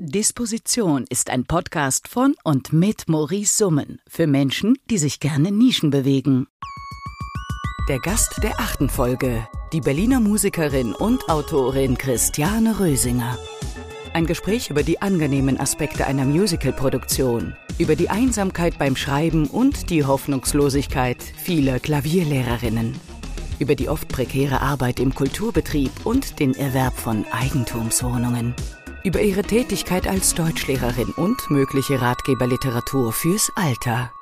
Disposition ist ein Podcast von und mit Maurice Summen für Menschen, die sich gerne Nischen bewegen. Der Gast der achten Folge, die Berliner Musikerin und Autorin Christiane Rösinger. Ein Gespräch über die angenehmen Aspekte einer Musicalproduktion, über die Einsamkeit beim Schreiben und die Hoffnungslosigkeit vieler Klavierlehrerinnen, über die oft prekäre Arbeit im Kulturbetrieb und den Erwerb von Eigentumswohnungen über ihre Tätigkeit als Deutschlehrerin und mögliche Ratgeberliteratur fürs Alter.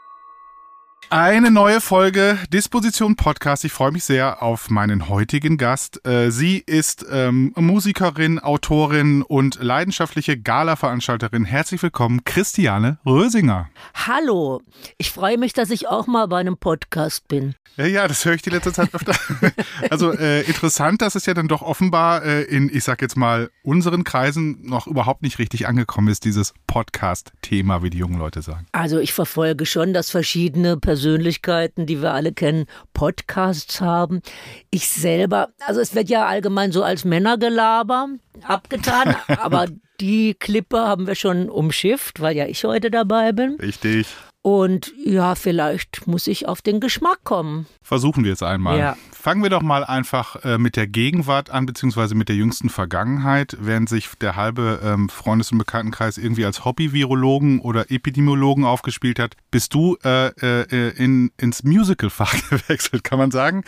Eine neue Folge Disposition Podcast. Ich freue mich sehr auf meinen heutigen Gast. Äh, sie ist ähm, Musikerin, Autorin und leidenschaftliche Gala-Veranstalterin. Herzlich willkommen, Christiane Rösinger. Hallo, ich freue mich, dass ich auch mal bei einem Podcast bin. Ja, ja, das höre ich die letzte Zeit öfter. Also äh, interessant, dass es ja dann doch offenbar äh, in, ich sag jetzt mal, unseren Kreisen noch überhaupt nicht richtig angekommen ist, dieses Podcast-Thema, wie die jungen Leute sagen. Also ich verfolge schon, dass verschiedene Persönlichkeiten, die wir alle kennen, Podcasts haben. Ich selber, also es wird ja allgemein so als Männergelaber abgetan, aber die Klippe haben wir schon umschifft, weil ja ich heute dabei bin. Richtig. Und ja, vielleicht muss ich auf den Geschmack kommen. Versuchen wir es einmal. Ja. Fangen wir doch mal einfach äh, mit der Gegenwart an, beziehungsweise mit der jüngsten Vergangenheit, während sich der halbe ähm, Freundes- und Bekanntenkreis irgendwie als Hobby-Virologen oder Epidemiologen aufgespielt hat, bist du äh, äh, in, ins Musical-Fach gewechselt, kann man sagen.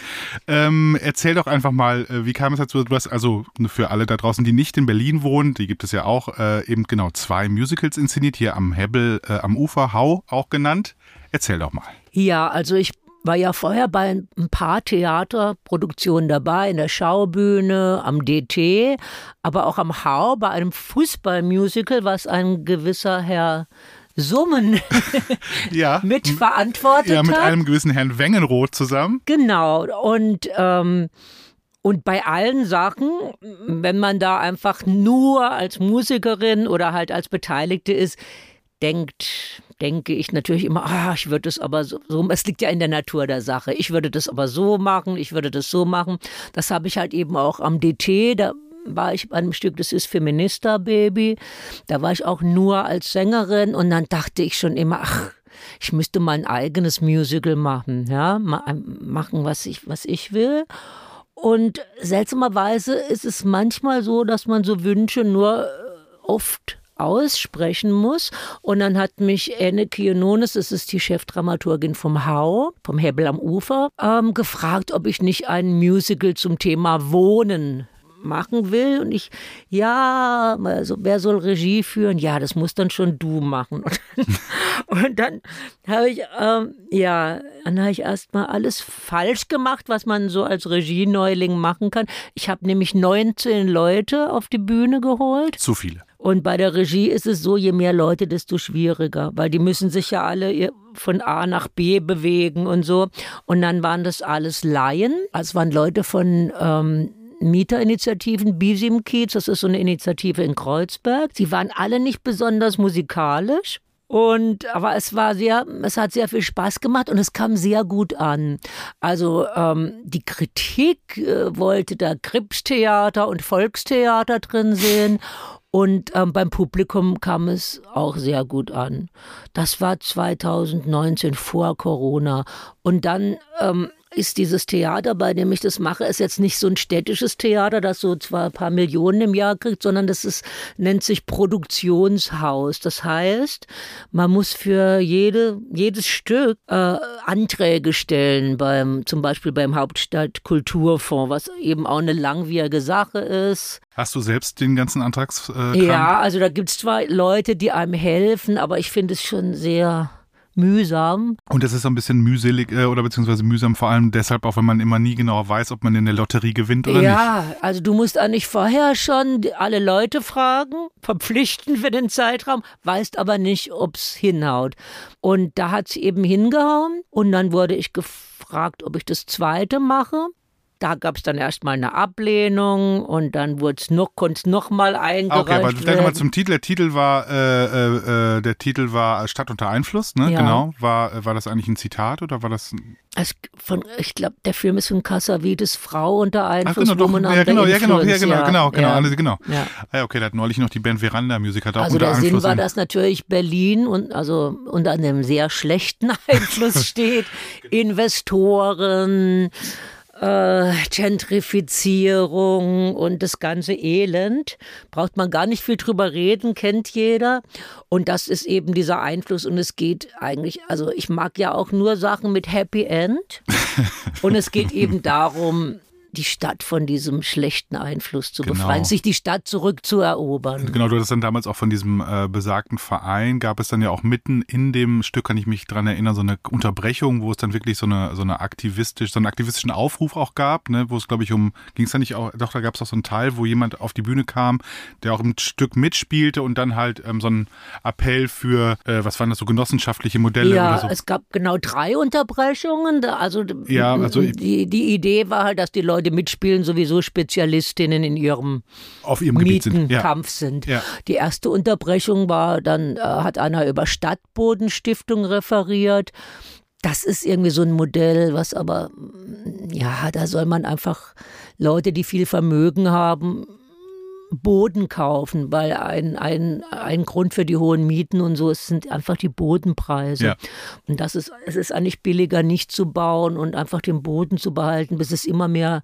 Ähm, erzähl doch einfach mal, äh, wie kam es dazu? Du hast also für alle da draußen, die nicht in Berlin wohnen, die gibt es ja auch, äh, eben genau zwei Musicals inszeniert, hier am Hebbel, äh, am Ufer, Hau auch genannt. Erzähl doch mal. Ja, also ich war ja vorher bei ein paar Theaterproduktionen dabei, in der Schaubühne, am DT, aber auch am Hau, bei einem Fußballmusical, was ein gewisser Herr Summen Ja. mitverantwortet Ja, mit hat. einem gewissen Herrn Wengenroth zusammen. Genau. Und, ähm, und bei allen Sachen, wenn man da einfach nur als Musikerin oder halt als Beteiligte ist, denkt, denke ich natürlich immer, ah, ich würde es aber so, so, es liegt ja in der Natur der Sache. Ich würde das aber so machen, ich würde das so machen. Das habe ich halt eben auch am DT, da war ich bei einem Stück, das ist Feminista Baby. Da war ich auch nur als Sängerin und dann dachte ich schon immer, ach, ich müsste mal ein eigenes Musical machen, ja, Ma machen, was ich, was ich will. Und seltsamerweise ist es manchmal so, dass man so Wünsche nur äh, oft aussprechen muss. Und dann hat mich Anne Kiononis, das ist die Chefdramaturgin vom Hau, vom Hebbel am Ufer, ähm, gefragt, ob ich nicht ein Musical zum Thema Wohnen machen will. Und ich, ja, also wer soll Regie führen? Ja, das muss dann schon du machen. Und dann, habe ich, ähm, ja, dann habe ich erstmal alles falsch gemacht, was man so als Regieneuling machen kann. Ich habe nämlich 19 Leute auf die Bühne geholt. Zu viele. Und bei der Regie ist es so, je mehr Leute, desto schwieriger, weil die müssen sich ja alle von A nach B bewegen und so. Und dann waren das alles Laien. Also waren Leute von ähm, Mieterinitiativen, Bisim Kiez, das ist so eine Initiative in Kreuzberg. Sie waren alle nicht besonders musikalisch. Und aber es war sehr, es hat sehr viel Spaß gemacht und es kam sehr gut an. Also ähm, die Kritik äh, wollte da Kripstheater und Volkstheater drin sehen. Und ähm, beim Publikum kam es auch sehr gut an. Das war 2019 vor Corona. Und dann ähm, ist dieses Theater, bei dem ich das mache, ist jetzt nicht so ein städtisches Theater, das so zwar ein paar Millionen im Jahr kriegt, sondern das ist, nennt sich Produktionshaus. Das heißt, man muss für jede, jedes Stück äh, Anträge stellen, beim, zum Beispiel beim Hauptstadtkulturfonds, was eben auch eine langwierige Sache ist. Hast du selbst den ganzen Antrags? Äh, ja, also da gibt es zwar Leute, die einem helfen, aber ich finde es schon sehr mühsam. Und das ist so ein bisschen mühselig äh, oder beziehungsweise mühsam, vor allem deshalb auch, wenn man immer nie genau weiß, ob man in der Lotterie gewinnt oder ja, nicht. also du musst eigentlich vorher schon alle Leute fragen, verpflichten für den Zeitraum, weißt aber nicht, ob es hinhaut. Und da hat es eben hingehauen und dann wurde ich gefragt, ob ich das zweite mache. Da gab es dann erstmal eine Ablehnung und dann wurde es noch, konnte es nochmal eingereicht Okay, aber vielleicht nochmal zum Titel. Der Titel war, äh, äh, äh, der Titel war Stadt unter Einfluss, ne? Ja. Genau. War, war das eigentlich ein Zitat oder war das? Es, von, ich glaube, der Film ist von Cassavetes Frau unter Ach, Einfluss. genau, doch, ja, genau, ja, genau, ja, Influence, genau, genau, genau, ja. alles, genau. Ja. Ah, ja, okay, da hat neulich noch die Band Veranda Musik hat auch Also unter der Sinn Einfluss. war, ein- dass natürlich Berlin und also unter einem sehr schlechten Einfluss steht. Investoren, äh, Gentrifizierung und das ganze Elend. Braucht man gar nicht viel drüber reden, kennt jeder. Und das ist eben dieser Einfluss. Und es geht eigentlich, also ich mag ja auch nur Sachen mit Happy End. Und es geht eben darum, die Stadt von diesem schlechten Einfluss zu Genau. befreien, sich die Stadt zurückzuerobern. Genau, du hattest dann damals auch von diesem äh, besagten Verein, gab es dann ja auch mitten in dem Stück, kann ich mich dran erinnern, so eine Unterbrechung, wo es dann wirklich so eine, so eine aktivistisch, so einen aktivistischen Aufruf auch gab, ne, wo es, glaube ich, um, ging es da nicht auch, doch, da gab es auch so einen Teil, wo jemand auf die Bühne kam, der auch im Stück mitspielte und dann halt ähm, so einen Appell für, äh, was waren das, so genossenschaftliche Modelle Ja, oder so. es gab genau drei Unterbrechungen. Also, Ja, also die, die Idee war halt, dass die Leute mitspielen, sowieso Spezialistinnen in ihrem auf ihrem Gebiet sind. Ja. Mietenkampf sind. Ja. Die erste Unterbrechung war, dann äh, hat einer über Stadtbodenstiftung referiert. Das ist irgendwie so ein Modell, was aber, mm, ja, da soll man einfach Leute, die viel Vermögen haben, Boden kaufen, weil ein, ein, ein Grund für die hohen Mieten und so es sind einfach die Bodenpreise. Ja. Und das ist, es ist eigentlich billiger, nicht zu bauen und einfach den Boden zu behalten, bis es immer mehr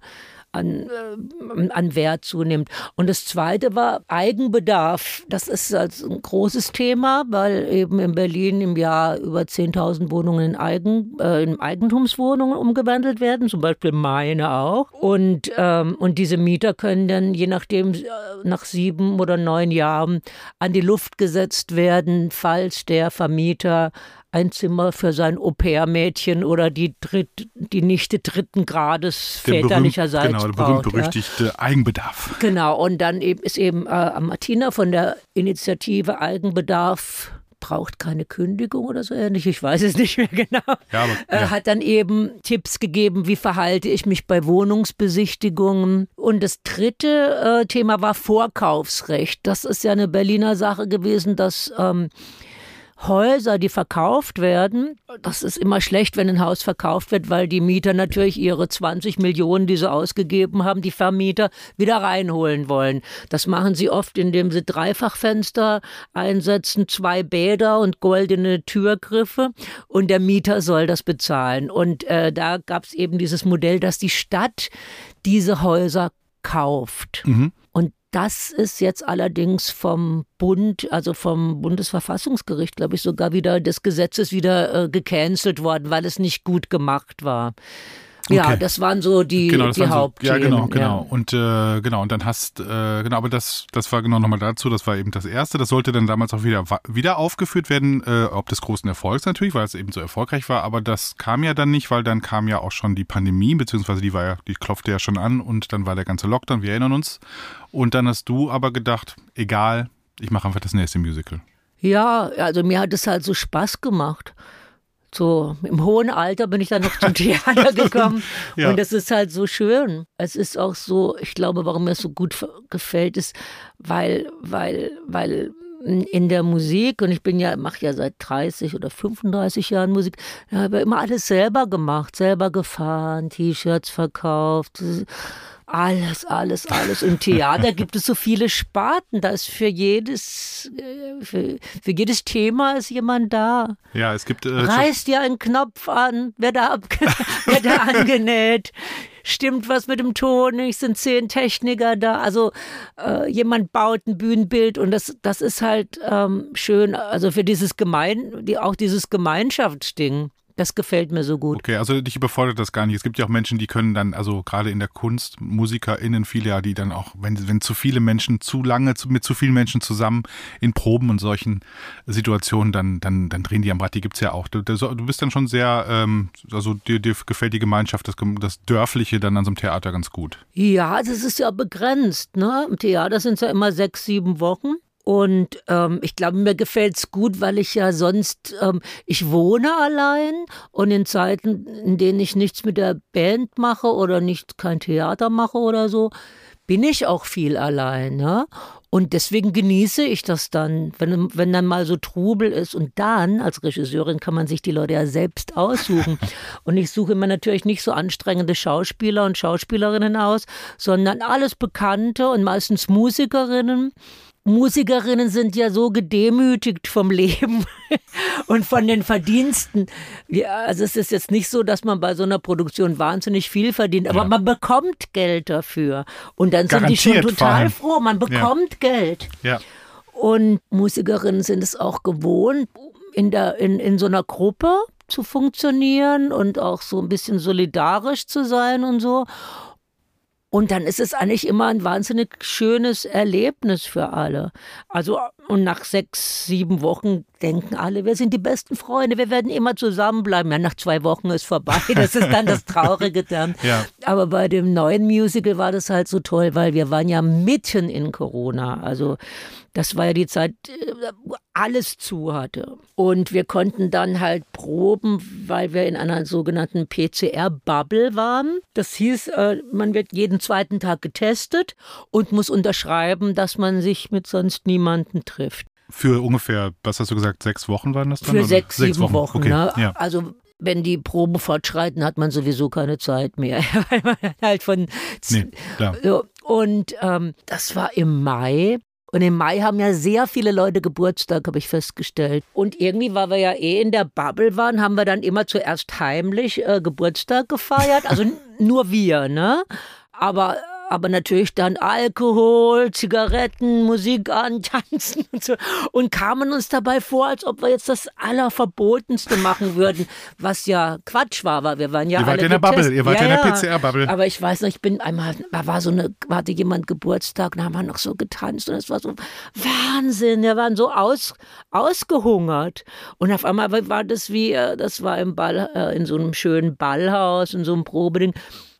an, äh, an Wert zunimmt. Und das zweite war Eigenbedarf. Das ist also ein großes Thema, weil eben in Berlin im Jahr über 10.000 Wohnungen in, Eigen, äh, in Eigentumswohnungen umgewandelt werden, zum Beispiel meine auch. Und, ähm, und diese Mieter können dann je nachdem äh, nach sieben oder neun Jahren an die Luft gesetzt werden, falls der Vermieter ein Zimmer für sein Au-pair-Mädchen oder die, Dritt, die Nichte dritten Grades Der berühmt- väterlicherseits genau, der braucht. ja. berühmt-berüchtigte Eigenbedarf. Genau, und dann eben ist eben äh, Martina von der Initiative Eigenbedarf braucht keine Kündigung oder so ähnlich, ich weiß es nicht mehr genau. Ja, aber, Äh, ja. hat dann eben Tipps gegeben, wie verhalte ich mich bei Wohnungsbesichtigungen. Und das dritte äh, Thema war Vorkaufsrecht. Das ist ja eine Berliner Sache gewesen, dass ähm, Häuser, die verkauft werden, das ist immer schlecht, wenn ein Haus verkauft wird, weil die Mieter natürlich ihre 20 Millionen, die sie ausgegeben haben, die Vermieter wieder reinholen wollen. Das machen sie oft, indem sie Dreifachfenster einsetzen, zwei Bäder und goldene Türgriffe und der Mieter soll das bezahlen. Und äh, da gab es eben dieses Modell, dass die Stadt diese Häuser kauft. Mhm. Das ist jetzt allerdings vom Bund, also vom Bundesverfassungsgericht, glaube ich, sogar wieder des Gesetzes wieder äh, gecancelt worden, weil es nicht gut gemacht war. Ja, Okay. das waren so die, genau, die waren so, Hauptthemen. Ja, genau, genau. Ja. Und äh, genau, und dann hast, äh, genau, aber das, das war genau nochmal dazu, das war eben das erste. Das sollte dann damals auch wieder, wieder aufgeführt werden, äh, ob des großen Erfolgs natürlich, weil es eben so erfolgreich war, aber das kam ja dann nicht, weil dann kam ja auch schon die Pandemie, beziehungsweise die war ja, die klopfte ja schon an und dann war der ganze Lockdown, wir erinnern uns. Und dann hast du aber gedacht, egal, ich mache einfach das nächste Musical. Ja, also mir hat es halt so Spaß gemacht. So im hohen Alter bin ich dann noch zum Theater gekommen Ja. und es ist halt so schön. Es ist auch so, ich glaube, warum mir es so gut gefällt, ist, weil, weil, weil in der Musik und ich bin ja mache ja seit 30 oder 35 Jahren Musik, ja, habe immer alles selber gemacht, selber gefahren, T-Shirts verkauft, alles, alles, alles. Im Theater gibt es so viele Sparten. Da ist für jedes, äh, für, für jedes Thema ist jemand da. Ja, es gibt äh, Reiß dir einen Knopf an, wird er, ab, wird er angenäht. Stimmt was mit dem Ton nicht, sind zehn Techniker da. Also äh, jemand baut ein Bühnenbild und das, das ist halt ähm, schön. Also für dieses Gemein, die, auch dieses Gemeinschaftsding. Das gefällt mir so gut. Okay, also dich überfordert das gar nicht. Es gibt ja auch Menschen, die können dann, also gerade in der Kunst, MusikerInnen, viele ja, die dann auch, wenn, wenn zu viele Menschen zu lange zu, mit zu vielen Menschen zusammen in Proben und solchen Situationen, dann, dann, dann drehen die am Rad, die gibt's ja auch. Du, du du bist dann schon sehr, ähm, also dir, dir gefällt die Gemeinschaft, das, das Dörfliche dann an so einem Theater ganz gut. Ja, das ist ja begrenzt. Ne? Im Theater sind es ja immer sechs, sieben Wochen. Und ähm, ich glaube, mir gefällt es gut, weil ich ja sonst, ähm, ich wohne allein und in Zeiten, in denen ich nichts mit der Band mache oder nicht kein Theater mache oder so, bin ich auch viel allein. Ne? Und deswegen genieße ich das dann, wenn, wenn dann mal so Trubel ist. Und dann, als Regisseurin, kann man sich die Leute ja selbst aussuchen. Und ich suche mir natürlich nicht so anstrengende Schauspieler und Schauspielerinnen aus, sondern alles Bekannte und meistens Musikerinnen. Musikerinnen sind ja so gedemütigt vom Leben und von den Verdiensten. Ja, also es ist jetzt nicht so, dass man bei so einer Produktion wahnsinnig viel verdient, aber ja. man bekommt Geld dafür. Und dann Garantiert sind die schon total froh, man bekommt ja. Geld. Ja. Und Musikerinnen sind es auch gewohnt, in, der, in, in so einer Gruppe zu funktionieren und auch so ein bisschen solidarisch zu sein und so. Und dann ist es eigentlich immer ein wahnsinnig schönes Erlebnis für alle. Also, und nach sechs, sieben Wochen denken alle, wir sind die besten Freunde, wir werden immer zusammenbleiben. Ja, nach zwei Wochen ist vorbei. Das ist dann das Traurige dann. ja. Aber bei dem neuen Musical war das halt so toll, weil wir waren ja mitten in Corona. Also, das war ja die Zeit, wo alles zu hatte. Und wir konnten dann halt proben, weil wir in einer sogenannten PCR-Bubble waren. Das hieß, äh, man wird jeden zweiten Tag getestet und muss unterschreiben, dass man sich mit sonst niemandem trifft. Für ungefähr, was hast du gesagt, sechs Wochen waren das dann? Für sechs, sechs, sieben Wochen. Wochen okay. ne? ja. Also wenn die Proben fortschreiten, hat man sowieso keine Zeit mehr. Weil man halt von. Nee, klar. So. Und ähm, das war im Mai. Und im Mai haben ja sehr viele Leute Geburtstag, habe ich festgestellt. Und irgendwie, weil wir ja eh in der Bubble waren, haben wir dann immer zuerst heimlich äh, Geburtstag gefeiert. Also nur wir, ne? Aber aber natürlich dann Alkohol, Zigaretten, Musik an, tanzen und so. Und kamen uns dabei vor, als ob wir jetzt das Allerverbotenste machen würden, was ja Quatsch war, weil wir waren ja ihr wart in der Bubble, ihr wart ja, in der PCR-Bubble. Aber ich weiß noch, ich bin einmal, da war so eine, hatte jemand Geburtstag, da haben wir noch so getanzt und es war so Wahnsinn, wir waren so aus, ausgehungert. Und auf einmal war das wie, äh, das war im Ball, äh, in so einem schönen Ballhaus, in so einem Probeding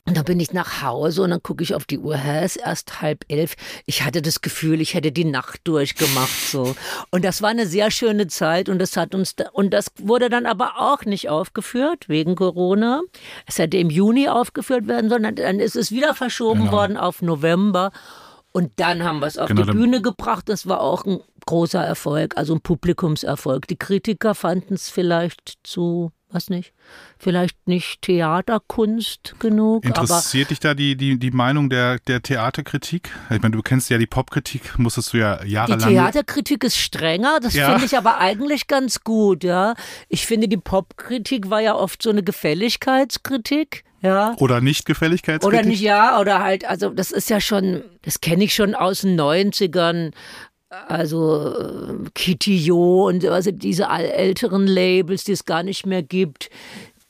und dann bin ich nach Hause und dann gucke ich auf die Uhr, hä, es ist erst halb elf. Ich hatte das Gefühl, ich hätte die Nacht durchgemacht so. Und das war eine sehr schöne Zeit und das hat uns da, und das wurde dann aber auch nicht aufgeführt wegen Corona. Es hätte im Juni aufgeführt werden sollen, dann ist es wieder verschoben genau. worden auf November. Und dann haben wir es auf genau, die Bühne gebracht. Das war auch ein großer Erfolg, also ein Publikumserfolg. Die Kritiker fanden es vielleicht zu was nicht, vielleicht nicht Theaterkunst genug. Interessiert dich da die, die, die Meinung der, der Theaterkritik? Ich meine, du kennst ja die Popkritik, musstest du ja jahrelang. Die Theaterkritik ist strenger, das ja. finde ich aber eigentlich ganz gut, ja. Ich finde, die Popkritik war ja oft so eine Gefälligkeitskritik. Ja. Oder nicht Gefälligkeitskritik? Oder nicht, ja, oder halt, also das ist ja schon, das kenne ich schon aus den 90ern, also äh, Kitty Jo und also diese älteren Labels, die es gar nicht mehr gibt.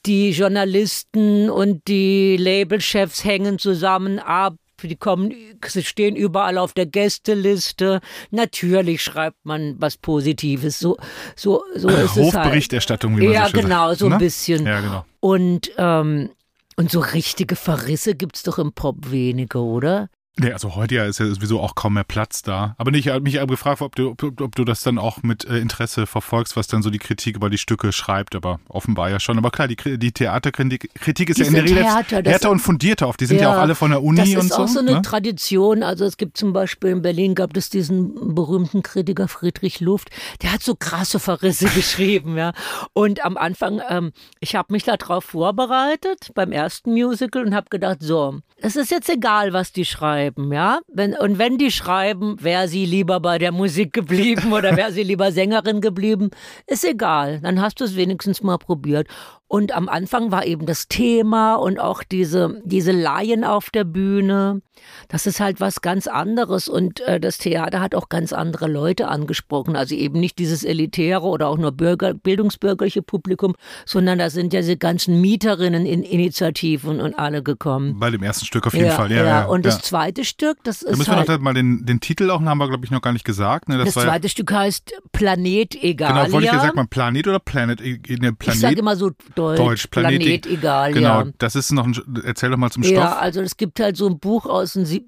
Die Journalisten und die Labelchefs hängen zusammen ab. Die kommen, sie stehen überall auf der Gästeliste. Natürlich schreibt man was Positives. So, so, so ist es halt. Hofberichterstattung, wie man Ja, so genau, sagt, so ein ne? bisschen. Ja, genau. Und, ähm, und so richtige Verrisse gibt es doch im Pop wenige, oder? Nee, also heute ja ist ja sowieso auch kaum mehr Platz da. Aber nicht, ich habe mich gefragt, ob du, ob, ob, du das dann auch mit äh, Interesse verfolgst, was dann so die Kritik über die Stücke schreibt. Aber offenbar ja schon. Aber klar, die, die Theaterkritik Kritik ist die ja in der Regel härter, härter und fundierter oft. Die sind ja, ja, auch alle von der Uni und so. Das ist auch so eine ne? Tradition. Also es gibt zum Beispiel in Berlin gab es diesen berühmten Kritiker Friedrich Luft. Der hat so krasse Verrisse geschrieben, ja. Und am Anfang, ähm, ich habe mich darauf vorbereitet beim ersten Musical und habe gedacht, so, es ist jetzt egal, was die schreiben, ja. Wenn, und wenn die schreiben, wäre sie lieber bei der Musik geblieben oder wäre sie lieber Sängerin geblieben, ist egal. Dann hast du es wenigstens mal probiert. Und am Anfang war eben das Thema und auch diese, diese Laien auf der Bühne. Das ist halt was ganz anderes. Und äh, das Theater hat auch ganz andere Leute angesprochen. Also eben nicht dieses elitäre oder auch nur Bürger, bildungsbürgerliche Publikum, sondern da sind ja diese ganzen Mieterinnen in Initiativen und alle gekommen. Bei dem ersten Stück auf jeden ja, Fall, ja. ja. ja und ja. das zweite Stück, das ist. Da müssen halt, wir noch mal den, den Titel auch, haben wir, glaube ich, noch gar nicht gesagt. Ne? Das, Das, zweite Stück heißt Planet Egalia. Genau, wollte ich gesagt mal Planet oder Planet? Ne, Ich Planet. sage immer so Deutsch. Deutsch, Planet- Planet Egalia. Genau, das ist noch ein, erzähl doch mal zum Stoff. Ja, also es gibt halt so ein Buch aus den, sieb-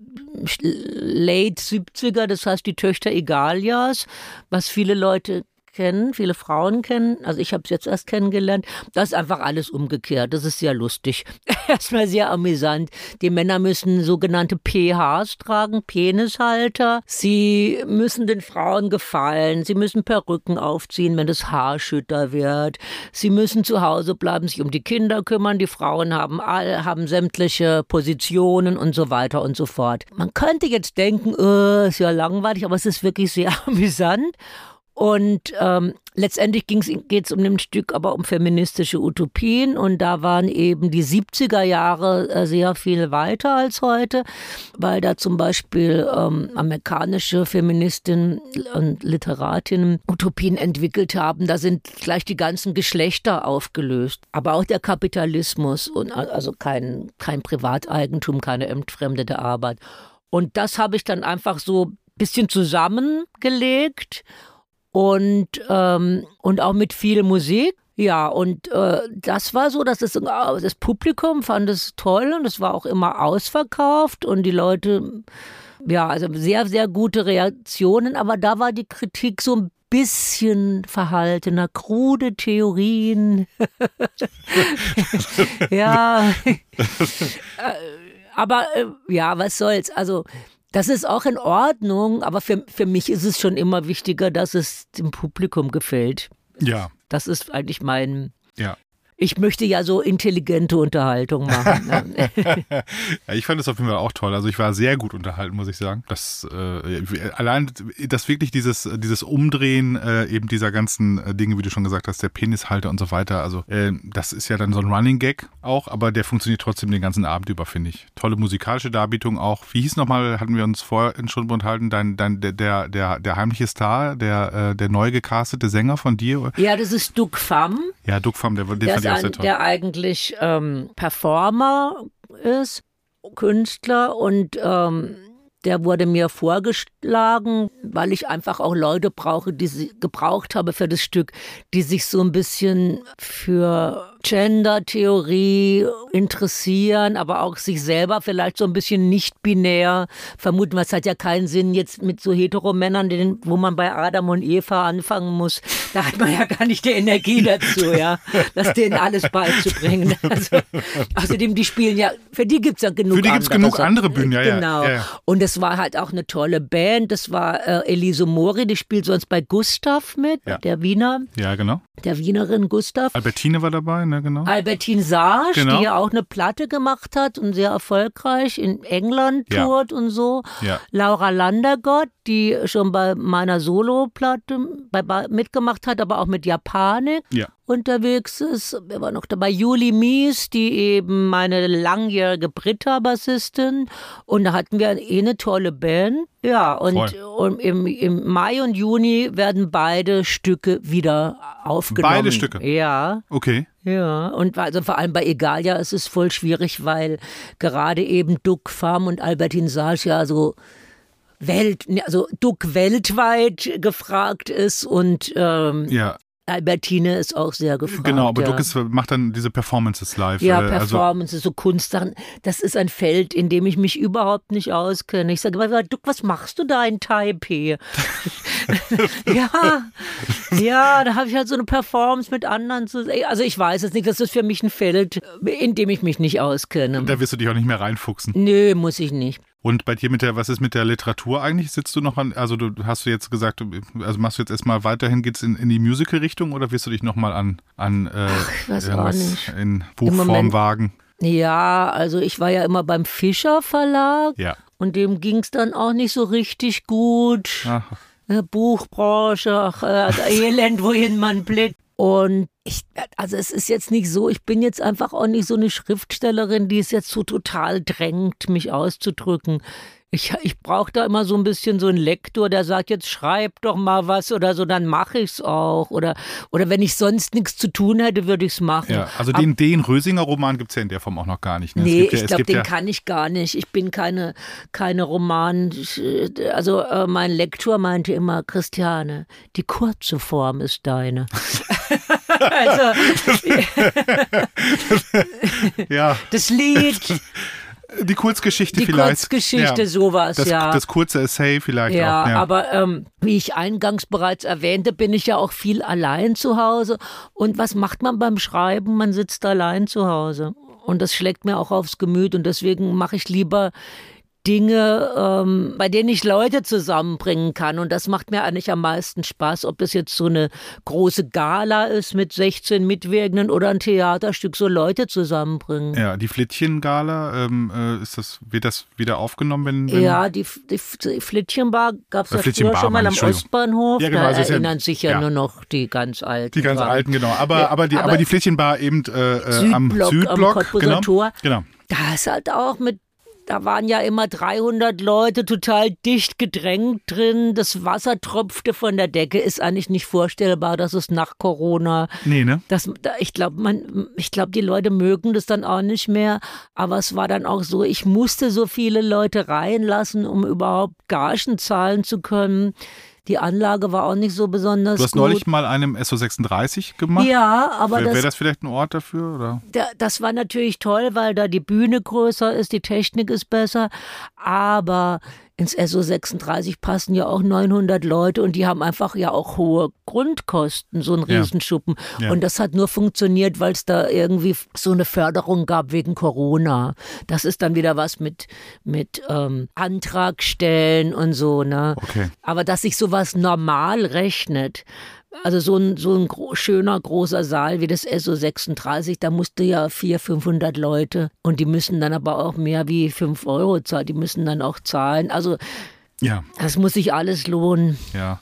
Late 70er, das heißt die Töchter Egalias, was viele Leute kennen, viele Frauen kennen. Also ich habe es jetzt erst kennengelernt. Das ist einfach alles umgekehrt. Das ist sehr lustig. Erstmal sehr amüsant. Die Männer müssen sogenannte PHs tragen, Penishalter. Sie müssen den Frauen gefallen. Sie müssen Perücken aufziehen, wenn das Haar schütter wird. Sie müssen zu Hause bleiben, sich um die Kinder kümmern. Die Frauen haben all, haben sämtliche Positionen und so weiter und so fort. Man könnte jetzt denken, äh, ist ja langweilig, aber es ist wirklich sehr amüsant. Und ähm, letztendlich geht es um dem Stück aber um feministische Utopien und da waren eben die 70er Jahre äh, sehr viel weiter als heute, weil da zum Beispiel ähm, amerikanische Feministinnen und Literatinnen Utopien entwickelt haben. Da sind gleich die ganzen Geschlechter aufgelöst, aber auch der Kapitalismus und also kein, kein Privateigentum, keine entfremdete Arbeit. Und das habe ich dann einfach so ein bisschen zusammengelegt und, ähm, und auch mit viel Musik. Ja, und äh, das war so, dass das, das Publikum fand es toll und es war auch immer ausverkauft und die Leute, ja, also sehr, sehr gute Reaktionen, aber da war die Kritik so ein bisschen verhaltener, krude Theorien. ja. Äh, aber äh, ja, was soll's? Also das ist auch in Ordnung, aber für, für mich ist es schon immer wichtiger, dass es dem Publikum gefällt. Ja. Das ist eigentlich mein, ja ich möchte ja so intelligente Unterhaltung machen. Ne? ja, ich fand es auf jeden Fall auch toll. Also ich war sehr gut unterhalten, muss ich sagen. Das äh, allein das wirklich dieses dieses Umdrehen äh, eben dieser ganzen äh, Dinge, wie du schon gesagt hast, der Penishalter und so weiter. Also äh, das ist ja dann so ein Running Gag auch, aber der funktioniert trotzdem den ganzen Abend über, finde ich. Tolle musikalische Darbietung auch. Wie hieß nochmal? Hatten wir uns vorhin schon unterhalten? Dein, dein der der der, der heimliche Star, der äh, der neu gecastete Sänger von dir? Ja, das ist Duke Pham. Ja, Duke Pham, der, den der fand toll. Der eigentlich ähm, Performer ist, Künstler und ähm, der wurde mir vorgeschlagen, weil ich einfach auch Leute brauche, die sie gebraucht habe für das Stück, die sich so ein bisschen für Gender-Theorie interessieren, aber auch sich selber vielleicht so ein bisschen nicht binär vermuten. Was hat ja keinen Sinn jetzt mit so Heteromännern, wo man bei Adam und Eva anfangen muss. Da hat man ja gar nicht die Energie dazu, ja, das denen alles beizubringen. Also, außerdem, die spielen ja, für die gibt es ja genug Für die gibt es genug andere Bühnen, ja, genau. ja. Genau. Und es war halt auch eine tolle Band. Das war äh, Elise Mori, die spielt sonst bei Gustav mit, ja. der Wiener. Ja, genau. Der Wienerin Gustav. Albertine war dabei, ne? genau. Albertine Sage, genau. die ja auch eine Platte gemacht hat und sehr erfolgreich in England tourt ja. und so. Ja. Laura Landergott, die schon bei meiner Solo-Platte mitgemacht hat, aber auch mit Japanik ja. unterwegs ist. Wer war noch dabei? Julie Mies, die eben meine langjährige Britta-Bassistin. Und da hatten wir eh eine tolle Band. Ja, und, und im, im, Mai und Juni werden beide Stücke wieder aufgenommen. Beide Stücke? Ja. Okay. Ja, und also vor allem bei Egalia ist es voll schwierig, weil gerade eben Duck Farm und Albertin Sage ja so Welt, also Duck weltweit gefragt ist und ähm, ja. Albertine ist auch sehr gefragt. Genau, aber ja. Duck ist, macht dann diese Performances live. Ja, äh, also Performances, also, so Kunstsachen. Das ist ein Feld, in dem ich mich überhaupt nicht auskenne. Ich sage immer, Duck, was machst du da in Taipei? ja, ja, da habe ich halt so eine Performance mit anderen. Zu, also ich weiß es nicht, das ist für mich ein Feld, in dem ich mich nicht auskenne. Da wirst du dich auch nicht mehr reinfuchsen. Nö, muss ich nicht. Und bei dir mit der, was ist mit der Literatur eigentlich? Sitzt du noch an, also du hast du jetzt gesagt, also machst du jetzt erstmal weiterhin, geht es in, in die Musical-Richtung oder wirst du dich nochmal an, an äh, Ach, in Buchform wagen? Ja, also ich war ja immer beim Fischer Verlag ja. und dem ging es dann auch nicht so richtig gut. Ach. Buchbranche, ach, äh, Elend, wohin man blickt. Und ich, also es ist jetzt nicht so, ich bin jetzt einfach auch nicht so eine Schriftstellerin, die es jetzt so total drängt, mich auszudrücken. Ich, ich brauche da immer so ein bisschen so einen Lektor, der sagt, jetzt schreib doch mal was oder so, dann mache ich es auch. Oder, oder wenn ich sonst nichts zu tun hätte, würde ich es machen. Ja, also den, den Rösinger Roman gibt es ja in der Form auch noch gar nicht. Ne? Nee, ich glaube, den ja kann ich gar nicht. Ich bin keine, keine Roman. Also äh, mein Lektor meinte immer, Christiane, die kurze Form ist deine. also, ja. Das Lied Die Kurzgeschichte die vielleicht. Kurzgeschichte, ja. sowas, das, ja. Das kurze Essay vielleicht ja, auch. Ja, aber ähm, wie ich eingangs bereits erwähnte, bin ich ja auch viel allein zu Hause. Und was macht man beim Schreiben? Man sitzt allein zu Hause. Und das schlägt mir auch aufs Gemüt. Und deswegen mache ich lieber Dinge, ähm, bei denen ich Leute zusammenbringen kann. Und das macht mir eigentlich am meisten Spaß, ob das jetzt so eine große Gala ist mit 16 Mitwirkenden oder ein Theaterstück, so Leute zusammenbringen. Ja, die Flittchen-Gala, ähm, äh, ist das, wird das wieder aufgenommen, wenn. wenn ja, die, die, die Flittchenbar gab es ja Flittchenbar, früher schon mal am. Ostbahnhof. Ja, genau, da ist ja- erinnern sich ja, ja. nur noch die ganz Alten. Die ganz alten, genau. Aber, aber, die, aber, aber die Flittchenbar eben äh, äh, am Südblock, am Südblock. Cottbuser genau. Tor. genau. Da ist halt auch mit, da waren ja immer 300 Leute total dicht gedrängt drin. Das Wasser tropfte von der Decke. Ist eigentlich nicht vorstellbar, dass es nach Corona Nee, ne? das, da- ich glaube, man, ich glaube, die Leute mögen das dann auch nicht mehr. Aber es war dann auch so, ich musste so viele Leute reinlassen, um überhaupt Gagen zahlen zu können. Die Anlage war auch nicht so besonders Du hast gut. neulich mal einem SO36 gemacht. ja, aber Wäre das, das vielleicht ein Ort dafür? Oder? da- das war natürlich toll, weil da die Bühne größer ist, die Technik ist besser. Aber ins SO36 passen ja auch 900 Leute und die haben einfach ja auch hohe Grundkosten, so ein Ja. Riesenschuppen. Ja. Und das hat nur funktioniert, weil es da irgendwie so eine Förderung gab wegen Corona. Das ist dann wieder was mit, mit ähm, Antrag stellen und so. Ne? Okay. Aber dass sich sowas normal rechnet, also so ein, so ein gro schöner großer Saal wie das SO36, da musste ja 400, 500 Leute und die müssen dann aber auch mehr wie 5 Euro zahlen, die müssen dann auch zahlen. Also Ja, das muss sich alles lohnen. ja.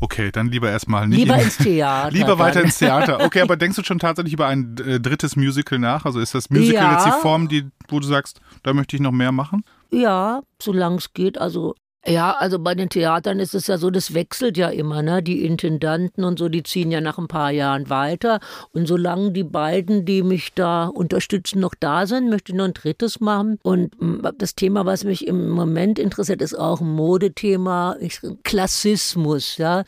Okay, dann lieber erstmal nicht. Lieber in- ins Theater. Lieber dann. weiter ins Theater. Okay, aber denkst du schon tatsächlich über ein äh, drittes Musical nach? Also ist das Musical Ja. jetzt die Form, die, wo du sagst, da möchte ich noch mehr machen? Ja, solange es geht. Also ja, also bei den Theatern ist es ja so, das wechselt ja immer, ne? Die Intendanten und so, die ziehen ja nach ein paar Jahren weiter. Und solange die beiden, die mich da unterstützen, noch da sind, möchte ich noch ein drittes machen. Und mm, das Thema, was mich im Moment interessiert, ist auch ein Modethema, Klassismus, ja.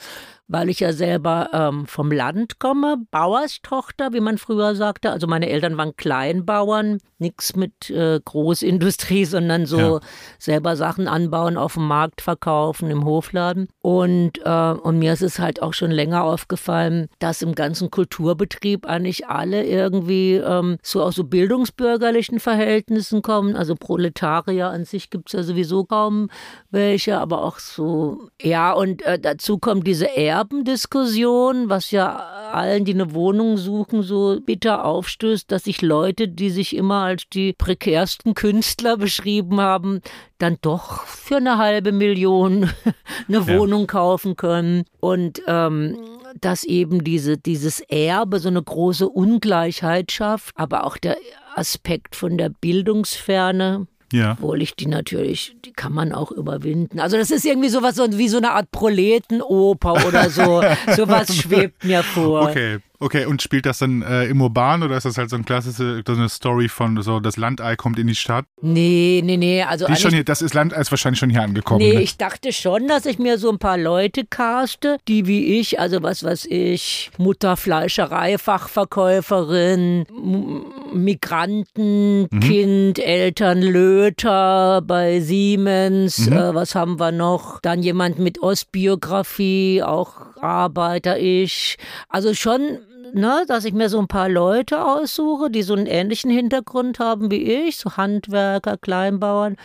Weil ich ja selber ähm, vom Land komme, Bauerstochter, wie man früher sagte. Also meine Eltern waren Kleinbauern, nichts mit äh, Großindustrie, sondern so Ja. selber Sachen anbauen, auf dem Markt verkaufen, im Hofladen. Und, äh, und mir ist es halt auch schon länger aufgefallen, dass im ganzen Kulturbetrieb eigentlich alle irgendwie ähm, so aus so bildungsbürgerlichen Verhältnissen kommen. Also Proletarier an sich gibt es ja sowieso kaum welche, aber auch so, ja, und äh, dazu kommt diese Erbendiskussion, was ja allen, die eine Wohnung suchen, so bitter aufstößt, dass sich Leute, die sich immer als die prekärsten Künstler beschrieben haben, dann doch für eine halbe Million eine Ja. Wohnung kaufen können. Und ähm, dass eben diese, dieses Erbe so eine große Ungleichheit schafft, aber auch der Aspekt von der Bildungsferne, Ja. obwohl ich die natürlich, die kann man auch überwinden. Also das ist irgendwie sowas so wie so eine Art Proletenoper oder so. sowas schwebt mir vor. Okay, okay. Und spielt das dann äh, im Urban oder ist das halt so, ein klassische, so eine Story von so, das Landei kommt in die Stadt? Nee, nee, nee. Also Die ist schon hier, das ist Landei ist wahrscheinlich schon hier angekommen. Nee, ne? ich dachte schon, dass ich mir so ein paar Leute caste, die wie ich, also was weiß ich, Mutterfleischerei, Fachverkäuferin, M Migranten, Mhm. Kind, Eltern, Löter bei Siemens, Mhm. äh, was haben wir noch? Dann jemand mit Ostbiografie, auch Arbeiter ich. Also schon Ne, dass ich mir so ein paar Leute aussuche, die so einen ähnlichen Hintergrund haben wie ich, so Handwerker, Kleinbauern.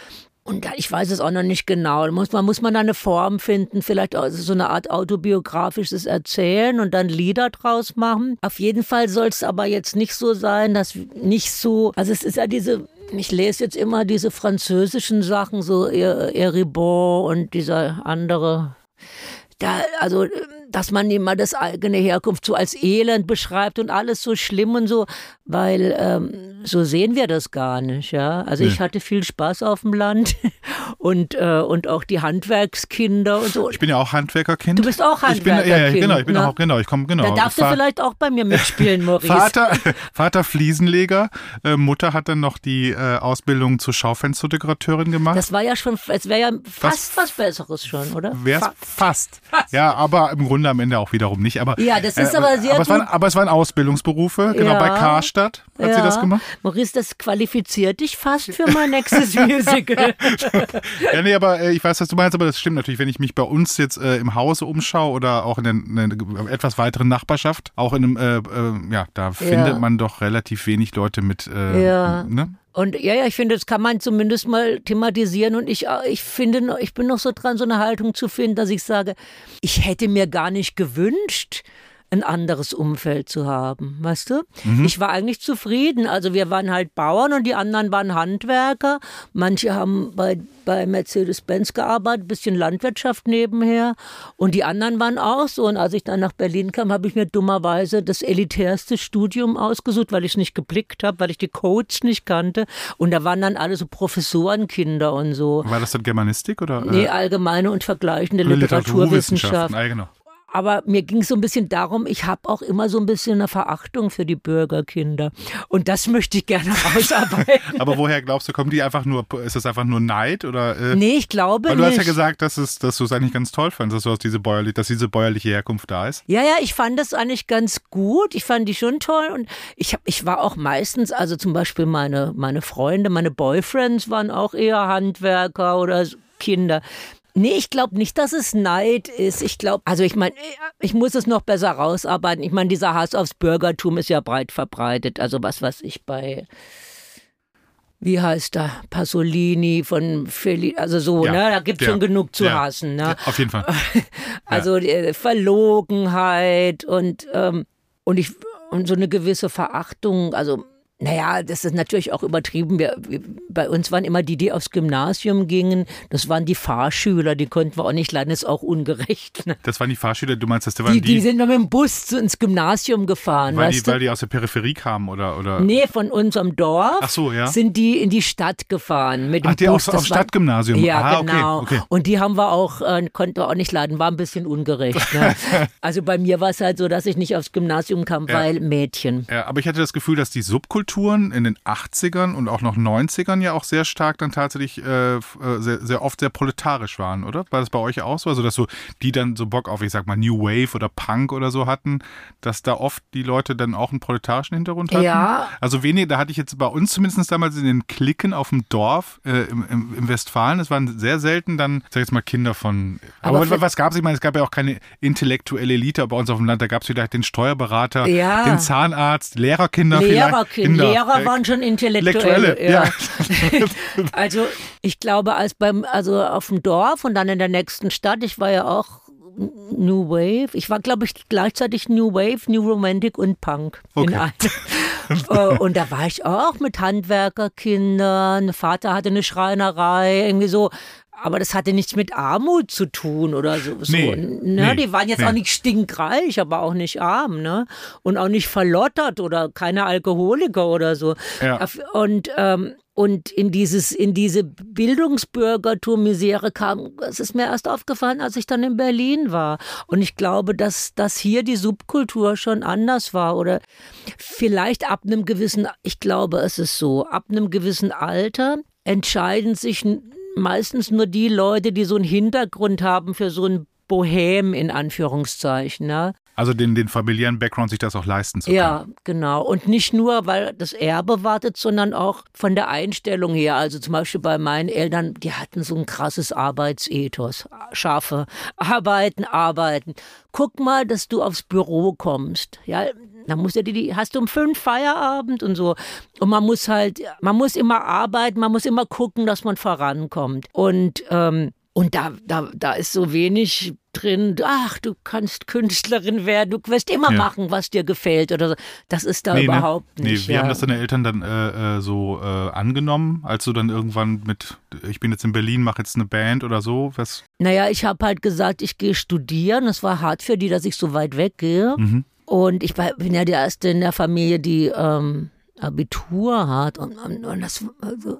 Und ich weiß es auch noch nicht genau. Muss man, muss man eine Form finden, vielleicht auch so eine Art autobiografisches Erzählen und dann Lieder draus machen. Auf jeden Fall soll es aber jetzt nicht so sein, dass nicht so, also es ist ja diese, ich lese jetzt immer diese französischen Sachen, so Eribon und dieser andere da, also, dass man immer das eigene Herkunft so als Elend beschreibt und alles so schlimm und so, weil ähm, so sehen wir das gar nicht, ja. Also ich hatte viel Spaß auf dem Land und, äh, und auch die Handwerkskinder und so. Ich bin ja auch Handwerkerkind. Du bist auch Ich bin, ja, ja, Handwerkerkind, genau, ich bin ne? auch, genau, ich komme, genau. da darfst du Fa- vielleicht auch bei mir mitspielen, Maurice. Vater, Vater Fliesenleger, äh, Mutter hat dann noch die äh, Ausbildung zur Schaufensterdekorateurin gemacht. Das war ja schon, es wäre ja fast was, Besseres schon, oder? Wär's Fa- fast. Ja, aber im Grunde Stunde am Ende auch wiederum nicht. Aber, ja, das ist äh, aber sehr aber es, waren, aber es waren Ausbildungsberufe, genau, ja. bei Karstadt hat ja. sie das gemacht. Maurice, das qualifiziert dich fast für mein nächstes Musical. ja, nee, aber äh, ich weiß, was du meinst, aber das stimmt natürlich, wenn ich mich bei uns jetzt äh, im Hause umschaue oder auch in einer etwas weiteren Nachbarschaft, auch in einem, äh, äh, ja, da findet man doch relativ wenig Leute mit, äh, ne? Und ja, ja, ich finde, das kann man zumindest mal thematisieren. Und ich, ich finde, ich bin noch so dran, so eine Haltung zu finden, dass ich sage, ich hätte mir gar nicht gewünscht, ein anderes Umfeld zu haben, weißt du? Mhm. Ich war eigentlich zufrieden. Also wir waren halt Bauern und die anderen waren Handwerker. Manche haben bei, bei Mercedes-Benz gearbeitet, bisschen Landwirtschaft nebenher. Und die anderen waren auch so. Und als ich dann nach Berlin kam, habe ich mir dummerweise das elitärste Studium ausgesucht, weil ich es nicht geblickt habe, weil ich die Codes nicht kannte. Und da waren dann alle so Professorenkinder und so. War das dann Germanistik oder? Nee, allgemeine und vergleichende Literaturwissenschaften. Ah, genau. Aber mir ging es so ein bisschen darum, ich habe auch immer so ein bisschen eine Verachtung für die Bürgerkinder. Und das möchte ich gerne ausarbeiten. Aber woher glaubst du, kommen die einfach nur, ist das einfach nur Neid? Oder, äh, nee, ich glaube Weil du nicht. hast ja gesagt, dass, es, dass du es eigentlich ganz toll fandest, dass, du aus diese bäuerlich, dass diese bäuerliche Herkunft da ist. Ja, ja, ich fand das eigentlich ganz gut. Ich fand die schon toll. Und ich, hab, ich war auch meistens, also zum Beispiel meine, meine Freunde, meine Boyfriends waren auch eher Handwerker oder Kinder. Nee, ich glaube nicht, dass es Neid ist. Ich glaube, also ich meine, ich muss es noch besser rausarbeiten. Ich meine, dieser Hass aufs Bürgertum ist ja breit verbreitet. Also was, was ich bei wie heißt da, Pasolini von Feli, also so, ja, ne, da gibt es schon genug zu ja, hassen. Ne? Ja, auf jeden Fall. Also ja. Verlogenheit und, ähm, und ich und so eine gewisse Verachtung, also naja, das ist natürlich auch übertrieben. Wir, bei uns waren immer die, die aufs Gymnasium gingen. Das waren die Fahrschüler, die konnten wir auch nicht leiden. Das ist auch ungerecht. Ne? Das waren die Fahrschüler, du meinst, das waren die, die, die sind mit dem Bus ins Gymnasium gefahren. Weil, die, weil die aus der Peripherie kamen, oder, oder? Nee, von unserem Dorf Ach so, ja. sind die in die Stadt gefahren. Mit dem Ach, die Bus. aufs, aufs Stadtgymnasium? Ja, ah, genau. Okay, okay. Und die haben wir auch, äh, konnten wir auch nicht leiden. War ein bisschen ungerecht. Ne? also bei mir war es halt so, dass ich nicht aufs Gymnasium kam, ja. weil Mädchen. Ja, aber ich hatte das Gefühl, dass die Subkulturen in den 80ern und auch noch 90ern ja auch sehr stark dann tatsächlich äh, äh, sehr, sehr oft sehr proletarisch waren, oder? War das bei euch auch so? Also, dass so die dann so Bock auf, ich sag mal, New Wave oder Punk oder so hatten, dass da oft die Leute dann auch einen proletarischen Hintergrund hatten? Ja. Also wenig, da hatte ich jetzt bei uns zumindest damals in den Klicken auf dem Dorf äh, im, im, im, Westfalen, es waren sehr selten dann, sag ich jetzt mal, Kinder von. Aber, aber was gab es? Ich meine, es gab ja auch keine intellektuelle Elite bei uns auf dem Land. Da gab es vielleicht den Steuerberater, ja. den Zahnarzt, Lehrerkinder Lehrerkind, vielleicht. Kinder. Lehrer waren schon Intellektuelle. ja. ja. also ich glaube, als beim, also auf dem Dorf und dann in der nächsten Stadt, ich war ja auch New Wave. Ich war, glaube ich, gleichzeitig New Wave, New Romantic und Punk okay. in einem. Äh, und da war ich auch mit Handwerkerkindern. Vater hatte eine Schreinerei, irgendwie so. Aber das hatte nichts mit Armut zu tun oder so. Nee, ne? nee, die waren jetzt nee. auch nicht stinkreich, aber auch nicht arm, ne? Und auch nicht verlottert oder keine Alkoholiker oder so. Ja. Und ähm, und in dieses, in diese Bildungsbürgertum-Misere kam, es ist mir erst aufgefallen, als ich dann in Berlin war. Und ich glaube, dass, dass hier die Subkultur schon anders war oder vielleicht ab einem gewissen, ich glaube, es ist so, ab einem gewissen Alter entscheiden sich meistens nur die Leute, die so einen Hintergrund haben für so ein Bohem in Anführungszeichen. Ne? Also den, den familiären Background sich das auch leisten zu können. Ja, genau. Und nicht nur, weil das Erbe wartet, sondern auch von der Einstellung her. Also zum Beispiel bei meinen Eltern, die hatten so ein krasses Arbeitsethos. Scharfe Arbeiten, arbeiten. Guck mal, dass du aufs Büro kommst. Ja, dann muss ja die, hast du um fünf Feierabend und so. Und man muss halt, man muss immer arbeiten, man muss immer gucken, dass man vorankommt. Und ähm, und da, da, da ist so wenig drin, ach, du kannst Künstlerin werden, du wirst immer ja. machen, was dir gefällt oder so. Das ist da nee, überhaupt ne? nicht. Nee, wie ja. haben das deine Eltern dann äh, so äh, angenommen, als du dann irgendwann mit, ich bin jetzt in Berlin, mache jetzt eine Band oder so? Was? Naja, ich habe halt gesagt, ich gehe studieren. Es war hart für die, dass ich so weit weggehe. Mhm. Und ich bin ja die erste in der Familie, die ähm, Abitur hat. Und, und das, also,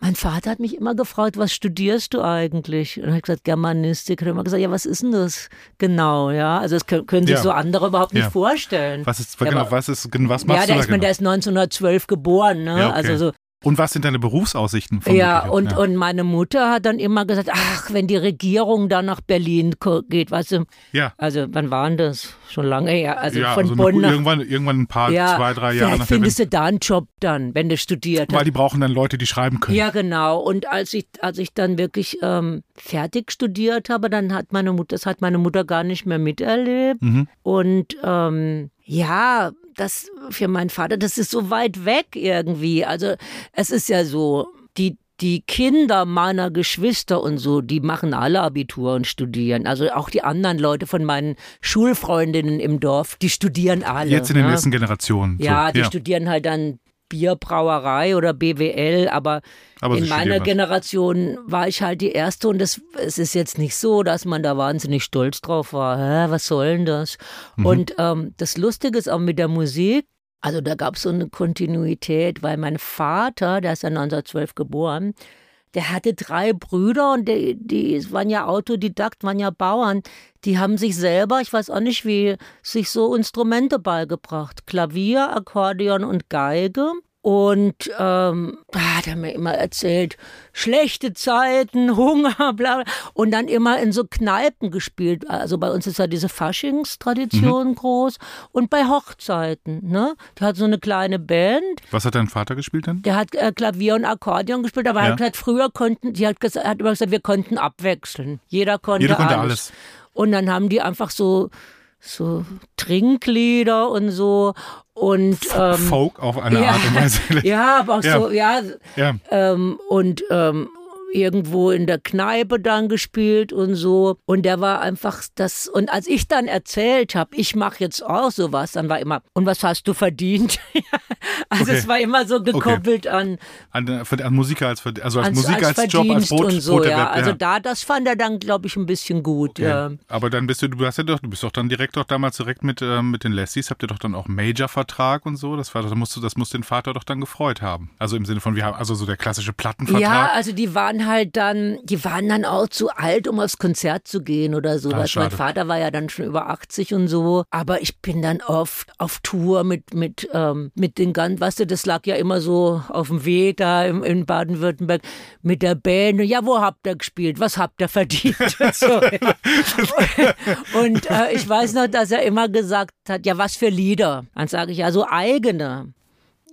mein Vater hat mich immer gefragt, was studierst du eigentlich? Und ich habe gesagt, Germanistik. Und er hat immer gesagt, ja, was ist denn das genau? Ja, also das können, können sich Ja. so andere überhaupt nicht Ja. vorstellen. Was ist, Ja, genau, was ist, was machst ja, du der da ist, genau? der ist 1912 geboren, ne? Okay. Also so. Und was sind deine Berufsaussichten? Ja und, ja. und meine Mutter hat dann immer gesagt, ach, wenn die Regierung dann nach Berlin geht, weißt du. Ja. Also wann waren das? Schon lange her. Also ja, von also Bonn nach, irgendwann, irgendwann ein paar, ja, zwei, drei Jahre vielleicht findest du da einen Job dann, wenn du studiert hast. Weil die brauchen dann Leute, die schreiben können. Ja, genau. Und als ich, als ich dann wirklich ähm, fertig studiert habe, dann hat meine Mutter, das hat meine Mutter gar nicht mehr miterlebt. Mhm. Und ähm, ja, das für meinen Vater, das ist so weit weg irgendwie. Also es ist ja so, die, die Kinder meiner Geschwister und so, die machen alle Abitur und studieren. Also auch die anderen Leute von meinen Schulfreundinnen im Dorf, die studieren alle. Jetzt in den ne? letzten Generationen. So, Ja, die studieren halt dann Bierbrauerei oder BWL, aber, Aber in meiner. Generation war ich halt die Erste und es, es ist jetzt nicht so, dass man da wahnsinnig stolz drauf war. Hä, was soll denn das? Mhm. Und ähm, das Lustige ist auch mit der Musik, also da gab es so eine Kontinuität, weil mein Vater, der ist ja 1912 geboren, der hatte drei Brüder und die, die waren ja Autodidakt, waren ja Bauern. Die haben sich selber, ich weiß auch nicht wie, sich so Instrumente beigebracht. Klavier, Akkordeon und Geige. Und ähm, da hat er mir immer erzählt, schlechte Zeiten, Hunger, bla, bla. Und dann immer in so Kneipen gespielt. Also bei uns ist ja diese Faschingstradition groß. Und bei Hochzeiten, ne? Der hat so eine kleine Band. Was hat dein Vater gespielt dann? Der hat äh, Klavier und Akkordeon gespielt, aber Ja. er hat gesagt, früher konnten, die hat, gesagt, hat immer gesagt, wir konnten abwechseln. Jeder konnte, Jeder konnte alles. alles. Und dann haben die einfach so, so Trinklieder und so. Und ähm, Folk auf eine ja. Art und Weise. ja, aber auch Ja. so, ja, ja. ähm, und ähm, irgendwo in der Kneipe dann gespielt und so. Und der war einfach das. Und als ich dann erzählt habe, ich mache jetzt auch sowas, dann war immer, und was hast du verdient? also Okay. es war immer so gekoppelt an, An, für- an Musiker als, also als, als, Musiker als, als Job, als Brot, und so, ja. Also ja. da, das fand er dann, glaube ich, ein bisschen gut. Ja. Okay. Aber dann bist du, du hast ja doch, du bist doch dann direkt doch damals direkt mit, ähm, mit den Lessies, habt ihr doch dann auch Major-Vertrag und so. Das war, das musst du, das muss den Vater doch dann gefreut haben. Also im Sinne von, wir haben, also so der klassische Plattenvertrag. Ja, also die waren halt dann, die waren dann auch zu alt, um aufs Konzert zu gehen oder so. Ah, mein. Vater war ja dann schon über 80 und so. Aber ich bin dann oft auf Tour mit, mit, ähm, mit den ganzen, weißt du, das lag ja immer so auf dem Weg da im, in Baden-Württemberg mit der Band. Ja, wo habt ihr gespielt? Was habt ihr verdient? so. Und äh, ich weiß noch, dass er immer gesagt hat, ja, was für Lieder? Dann sage ich, ja, so eigene.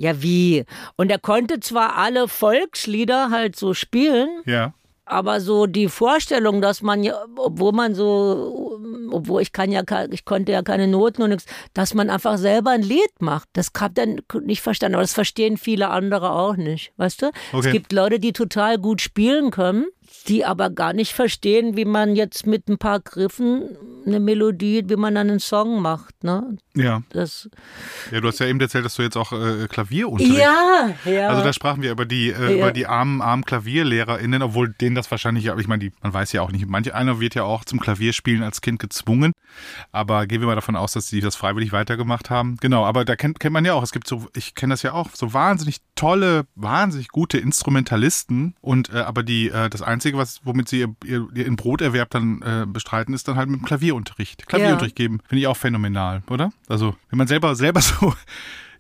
Ja, wie? Und er konnte zwar alle Volkslieder halt so spielen, Ja. aber so die Vorstellung, dass man ja, obwohl man so, obwohl ich kann ja, ich konnte ja keine Noten und nichts, dass man einfach selber ein Lied macht, das hab dann nicht verstanden, aber das verstehen viele andere auch nicht, weißt du? Okay. Es gibt Leute, die total gut spielen können, die aber gar nicht verstehen, wie man jetzt mit ein paar Griffen eine Melodie, wie man dann einen Song macht, ne? Ja. Das, Ja, du hast ja eben erzählt, dass du jetzt auch äh, Klavierunterricht ja, ja. Also da sprachen wir über die äh, Ja. über die armen armen KlavierlehrerInnen, obwohl denen das wahrscheinlich, aber ich meine, die, man weiß ja auch nicht. Manch einer wird ja auch zum Klavierspielen als Kind gezwungen, aber gehen wir mal davon aus, dass sie das freiwillig weitergemacht haben. Genau, aber da kennt, kennt man ja auch. Es gibt so, ich kenne das ja auch, so wahnsinnig tolle, wahnsinnig gute Instrumentalisten und äh, aber die äh, das einzige, was womit sie ihr, ihr, ihren Broterwerb dann äh, bestreiten, ist dann halt mit dem Klavierunterricht. Klavierunterricht geben, finde ich auch phänomenal, oder? Also wenn man selber selber so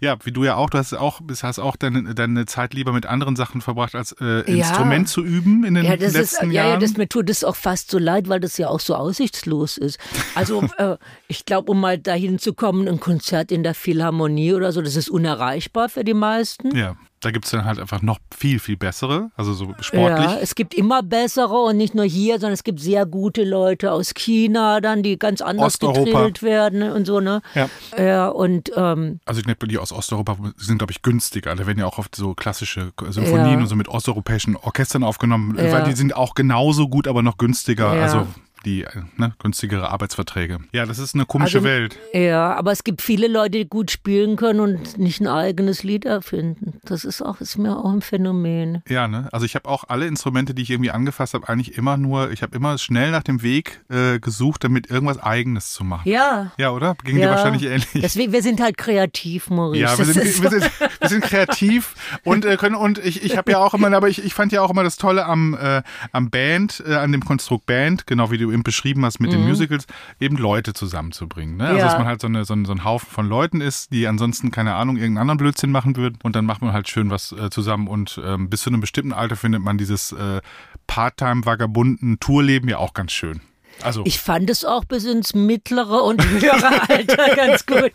ja, wie du ja auch, du hast auch, hast auch deine, deine Zeit lieber mit anderen Sachen verbracht, als äh, Ja. Instrument zu üben in den Ja, das ist, letzten ja, ja, Jahren. das, mir tut es auch fast so leid, weil das ja auch so aussichtslos ist. Also äh, ich glaube, um mal dahin zu kommen, ein Konzert in der Philharmonie oder so, das ist unerreichbar für die meisten. ja, da gibt's dann halt einfach noch viel, viel bessere, also so sportlich. Ja, es gibt immer bessere und nicht nur hier, sondern es gibt sehr gute Leute aus China dann, die ganz anders gedrillt werden und so, ne? Ja. Ja, und ähm, Also die aus Osteuropa sind, glaube ich, günstiger. Da werden ja auch oft so klassische Symphonien Ja. und so mit osteuropäischen Orchestern aufgenommen, Ja. weil die sind auch genauso gut, aber noch günstiger. Ja. Also die äh, ne, günstigere Arbeitsverträge. Ja, das ist eine komische Also- Welt. ja, aber es gibt viele Leute, die gut spielen können und nicht ein eigenes Lied erfinden. Das ist auch, ist mir auch ein Phänomen. Ja, ne? Also ich habe auch alle Instrumente, die ich irgendwie angefasst habe, eigentlich immer nur, ich habe immer schnell nach dem Weg äh, gesucht, damit irgendwas Eigenes zu machen. Ja. Ja, oder? Ging dir Ja. wahrscheinlich ähnlich. Deswegen, wir sind halt kreativ, Maurice. Ja, wir sind, ist wir, sind, wir sind kreativ und äh, können und ich, ich habe ja auch immer, aber ich, ich fand ja auch immer das Tolle am, äh, am Band, äh, an dem Konstrukt Band, genau wie du du eben beschrieben hast mit den Musicals, eben Leute zusammenzubringen. Ne? Also Ja. dass man halt so, eine, so, ein, so ein Haufen von Leuten ist, die ansonsten, keine Ahnung, irgendeinen anderen Blödsinn machen würden. Und dann macht man halt schön was äh, zusammen. Und ähm, bis zu einem bestimmten Alter findet man dieses äh, Part-Time-Vagabunden Tourleben ja auch ganz schön. Also Ich fand es auch bis ins mittlere und höhere Alter ganz gut.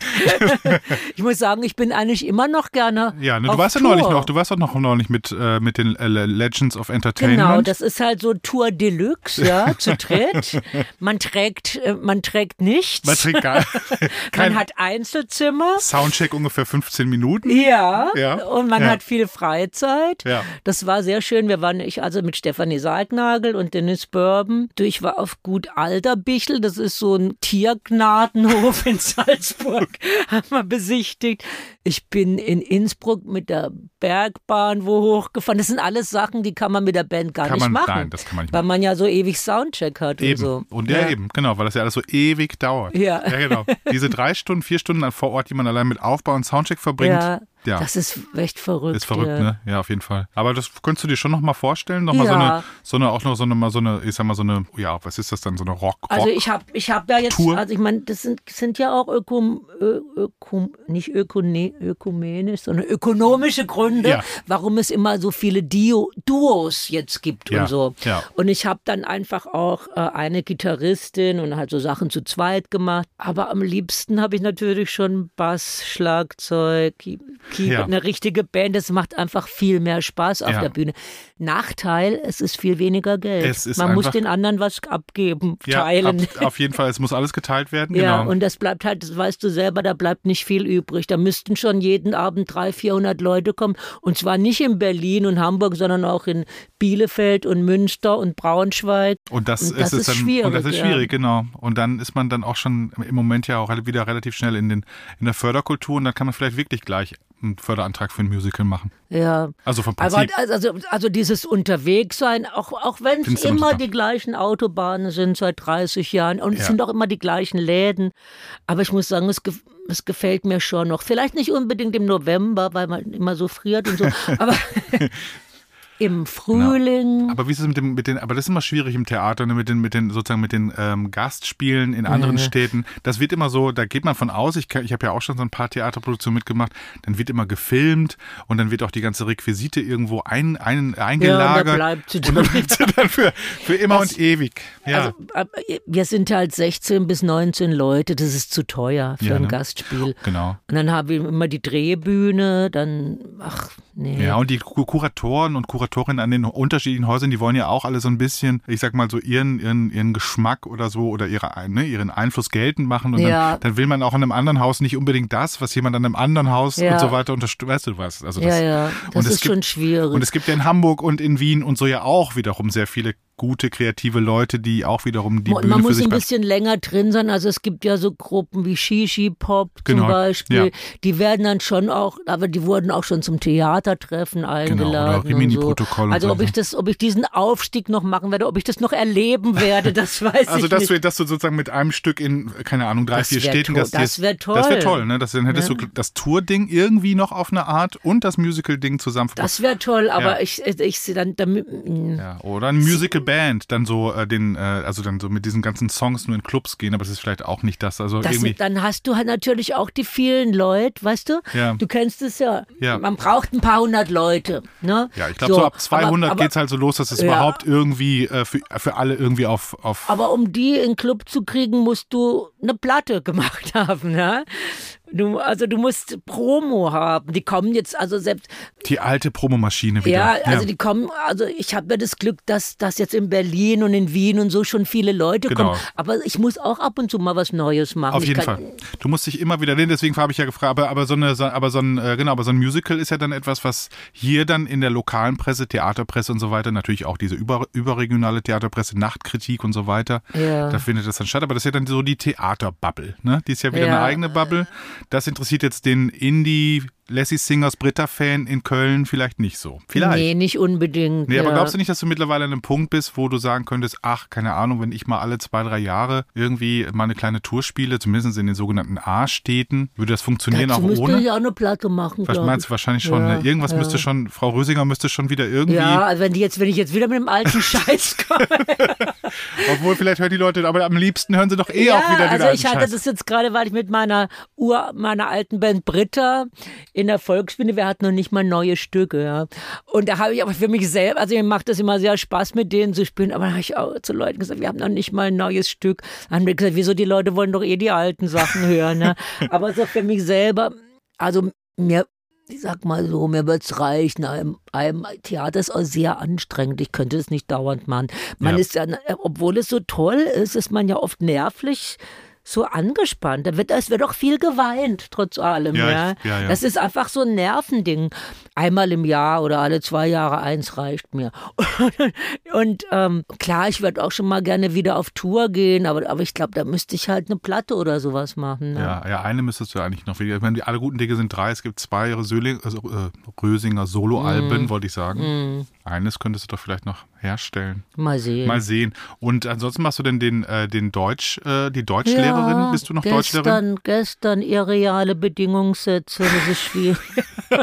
Ich muss sagen, ich bin eigentlich immer noch gerne. Ja, ne, du warst ja neulich noch, du warst doch noch neulich mit, äh, mit den äh, Legends of Entertainment. Genau, das ist halt so Tour Deluxe, ja, zu dritt. Man trägt, äh, man trägt nichts. Man trägt gar man hat Einzelzimmer. Soundcheck ungefähr 15 Minuten. Ja, Ja, und man ja. hat viel Freizeit. Ja. Das war sehr schön. Wir waren, ich also mit Stefanie Salgnagel und Dennis Bourbon. Ich war auf Gut Alterbichel, das ist so ein Tiergnadenhof in Salzburg, haben wir besichtigt. Ich bin in Innsbruck mit der Bergbahn wo hochgefahren. Das sind alles Sachen, die kann man mit der Band gar Kann nicht man- machen. nein, das kann man nicht Weil man ja so ewig Soundcheck hat Eben. und so. Und ja, eben, genau, weil das ja alles so ewig dauert. Ja. Ja, genau. Diese drei Stunden, vier Stunden vor Ort, die man allein mit Aufbau und Soundcheck verbringt. Ja, Ja. das ist echt verrückt. Ist verrückt, ja. ne? Ja, auf jeden Fall. Aber das könntest du dir schon noch mal vorstellen, noch mal so Ja. eine, so eine, auch noch so eine, mal so eine, ich sag mal so eine, ja, was ist das dann, so eine Rock, Rock Also ich habe ich hab ja jetzt, Tour? also ich meine, das sind, sind ja auch Ökom, Ökom, nicht Ökone, ökumenisch, sondern ökonomische Gründe, Ja. warum es immer so viele Dio, Duos jetzt gibt Ja, und so. ja. Und ich habe dann einfach auch äh, eine Gitarristin und halt so Sachen zu zweit gemacht. Aber am liebsten habe ich natürlich schon Bass, Schlagzeug, Key- Ja. eine richtige Band. Das macht einfach viel mehr Spaß auf Ja. der Bühne. Nachteil, es ist viel weniger Geld. Man muss den anderen was abgeben, ja, teilen. Ab, auf jeden Fall, es muss alles geteilt werden, Ja, genau. und das bleibt halt, das weißt du selber, da bleibt nicht viel übrig. Da müssten schon jeden Abend 300, 400 Leute kommen. Und zwar nicht in Berlin und Hamburg, sondern auch in Bielefeld und Münster und Braunschweig. Und das, Und das ist, ist dann, schwierig, Und das ist schwierig, genau. Und dann ist man dann auch schon im Moment ja auch wieder relativ schnell in, den, in der Förderkultur und dann kann man vielleicht wirklich gleich einen Förderantrag für ein Musical machen. Ja. Also vom Aber Prinzip. also, also dieses Unterwegssein, auch, auch wenn es immer die gleichen Autobahnen sind seit 30 Jahren und es Ja. sind auch immer die gleichen Läden. Aber ich muss sagen, es, ge- es gefällt mir schon noch. Vielleicht nicht unbedingt im November, weil man immer so friert und so, aber im Frühling. Aber wie ist es mit dem, mit den, aber das ist immer schwierig im Theater, ne, mit den, mit den, sozusagen mit den ähm, Gastspielen in anderen Städten. Das wird immer so, da geht man von aus, ich, kann- ich habe ja auch schon so ein paar Theaterproduktionen mitgemacht, dann wird immer gefilmt und dann wird auch die ganze Requisite irgendwo ein, ein, eingelagert. bleibt sie und dann bleibt sie dann für, für immer Das- und ewig. Ja. Also, wir sind halt 16 bis 19 Leute, das ist zu teuer für Ja, ein ne? Gastspiel. genau. Und dann haben wir immer die Drehbühne, dann, ach, nee. Ja, und die Ku- Kuratoren und Kuratorinnen an den unterschiedlichen Häusern, die wollen ja auch alle so ein bisschen, ich sag mal so ihren, ihren, ihren Geschmack oder so oder ihre, ne, ihren Einfluss geltend machen. Und Ja. dann, dann will man auch in einem anderen Haus nicht unbedingt das, was jemand an einem anderen Haus Ja. und so weiter unterstützt. Weißt du was? Also ja, das, ja, das und es ist gibt, schon schwierig. Und es gibt ja in Hamburg und in Wien und so ja auch wiederum sehr viele gute, kreative Leute, die auch wiederum die Mo- Bühne Man für muss sich ein bisschen länger drin sein. Also es gibt ja so Gruppen wie Shishi Pop Genau, zum Beispiel. ja. Die werden dann schon auch, aber die wurden auch schon zum Theatertreffen eingeladen. Genau, oder und und so. Also ob ich das, ob ich diesen Aufstieg noch machen werde, ob ich das noch erleben werde, das weiß Also, ich nicht. du, dass du sozusagen mit einem Stück in, keine Ahnung, drei, Das vier Städten gastierst. das wär toll. Das wäre toll, ne? Das, dann hättest Ja. du das Tour-Ding irgendwie noch auf eine Art und das Musical-Ding zusammen das wäre toll, aber Ja. ich, ich sehe dann damit. Ja, oder ein Musical Band, dann so äh, den, äh, also dann so mit diesen ganzen Songs nur in Clubs gehen, aber es ist vielleicht auch nicht das. Also Das, irgendwie. dann hast du halt natürlich auch die vielen Leute, weißt du? Ja. Du kennst es ja. Ja. Man braucht ein paar hundert Leute. Ne? Ja, ich glaube, so, ab 200 aber, geht's halt so los, dass es Ja. überhaupt irgendwie äh, für, für alle irgendwie auf, auf Aber um die in den Club zu kriegen, musst du eine Platte gemacht haben, ja? Du, also du musst Promo haben. Die kommen jetzt also selbst, die alte Promomaschine wieder. ja, also die kommen, also ich habe ja das Glück, dass, dass jetzt in Berlin und in Wien und so schon viele Leute Genau. kommen. Aber ich muss auch ab und zu mal was Neues machen. Auf jeden Fall. Du musst dich immer wieder, nee, deswegen habe ich ja gefragt, aber, aber so eine, aber so ein, äh, genau, aber so ein Musical ist ja dann etwas, was hier dann in der lokalen Presse, Theaterpresse und so weiter, natürlich auch diese über, überregionale Theaterpresse, Nachtkritik und so weiter, Ja. da findet das dann statt. Aber das ist ja dann so die Theaterbubble, ne? Die ist ja wieder Ja. eine eigene Bubble. Das interessiert jetzt den Indie Lassie Singers Britta-Fan in Köln vielleicht nicht so. Vielleicht. Nee, nicht unbedingt. Nee, aber ja. glaubst du nicht, dass du mittlerweile an einem Punkt bist, wo du sagen könntest, ach, keine Ahnung, wenn ich mal alle zwei, drei Jahre irgendwie mal eine kleine Tour spiele, zumindest in den sogenannten A-Städten, würde das funktionieren Dazu auch müsste ohne? ich auch eine Platte machen. Was meinst du wahrscheinlich schon? Ja, ne? Irgendwas ja. müsste schon, Frau Rösinger müsste schon wieder irgendwie, Ja, also wenn, die jetzt, wenn ich jetzt wieder mit dem alten Scheiß komme. obwohl vielleicht hören die Leute, aber am liebsten hören sie doch eh auch wieder den also alten ich hatte Scheiß. das jetzt gerade, weil ich mit meiner Ur, meiner alten Band Britta in der Volksbühne, wir hatten noch nicht mal neue Stücke, ja. Und da habe ich aber für mich selber, also mir macht das immer sehr Spaß, mit denen zu spielen, aber da habe ich auch zu Leuten gesagt, wir haben noch nicht mal ein neues Stück. Dann haben wir gesagt, wieso die Leute wollen doch eh die alten Sachen hören, ne? Aber so für mich selber, also mir ich sag mal so, mir wird's reichen. Einem, einem Theater ist auch sehr anstrengend. Ich könnte es nicht dauernd machen. Man Ja. ist ja, obwohl es so toll ist, ist man ja oft nervlich so angespannt. Da wird, es wird auch viel geweint, trotz allem. Ja, Ja, ich- ja, ja. Das ist einfach so ein Nervending. Einmal im Jahr oder alle zwei Jahre eins reicht mir. Und ähm, klar, ich würde auch schon mal gerne wieder auf Tour gehen, aber, aber ich glaube, da müsste ich halt eine Platte oder sowas machen. Ne? Ja, ja, eine müsstest du eigentlich noch. Ich meine, die alle guten Dinge sind drei. Es gibt zwei Rösling, also, äh, Rösinger. Soloalben, wollte ich sagen. Eines könntest du doch vielleicht noch herstellen. Mal sehen. Mal sehen. Und ansonsten machst du denn den, äh, den Deutsch, äh, die Deutschlehrerin? Bist du noch gestern, Deutschlehrerin? Gestern irreale Bedingungssätze, das ist schwierig.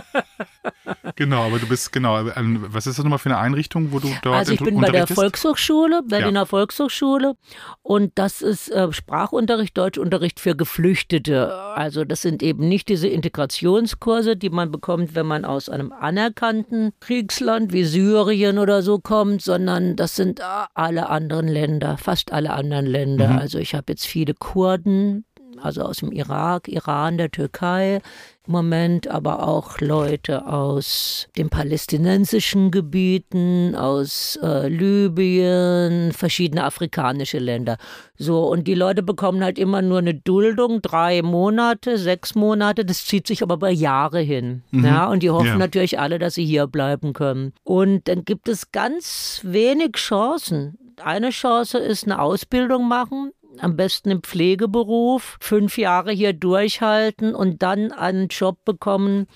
Genau, aber du bist, genau. Was ist das nochmal für eine Einrichtung, wo du dort Also ich bin bei der? Volkshochschule, Berliner Volkshochschule und das ist äh, Sprachunterricht, Deutschunterricht für Geflüchtete. Also das sind eben nicht diese Integrationskurse, die man bekommt, wenn man aus einem anerkannten Kriegsland wie Syrien oder so kommt, sondern das sind äh, alle anderen Länder, fast alle anderen Länder. Mhm. Also ich habe jetzt viele Kurden, also aus dem Irak, Iran, der Türkei im Moment, aber auch Leute aus den palästinensischen Gebieten, aus äh, Libyen, verschiedene afrikanische Länder. So, und die Leute bekommen halt immer nur eine Duldung, drei Monate, sechs Monate, das zieht sich aber bei Jahre hin. Ja, und die hoffen Ja. natürlich alle, dass sie hier bleiben können. Und dann gibt es ganz wenig Chancen. Eine Chance ist eine Ausbildung machen, am besten im Pflegeberuf, fünf Jahre hier durchhalten und dann einen Job bekommen,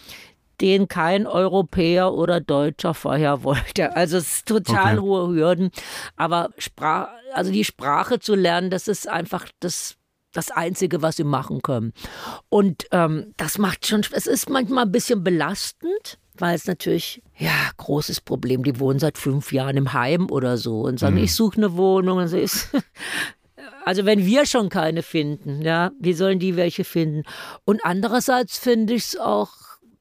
den kein Europäer oder Deutscher vorher wollte. Also es ist total Okay. hohe Hürden. Aber Sprach, also die Sprache zu lernen, das ist einfach das das Einzige, was sie machen können. Und ähm, das macht schon, es ist manchmal ein bisschen belastend, weil es natürlich, ja, großes Problem. Die wohnen seit fünf Jahren im Heim oder so und sagen, ich suche eine Wohnung. Und so ist, also wenn wir schon keine finden, ja, wie sollen die welche finden? Und andererseits finde ich es auch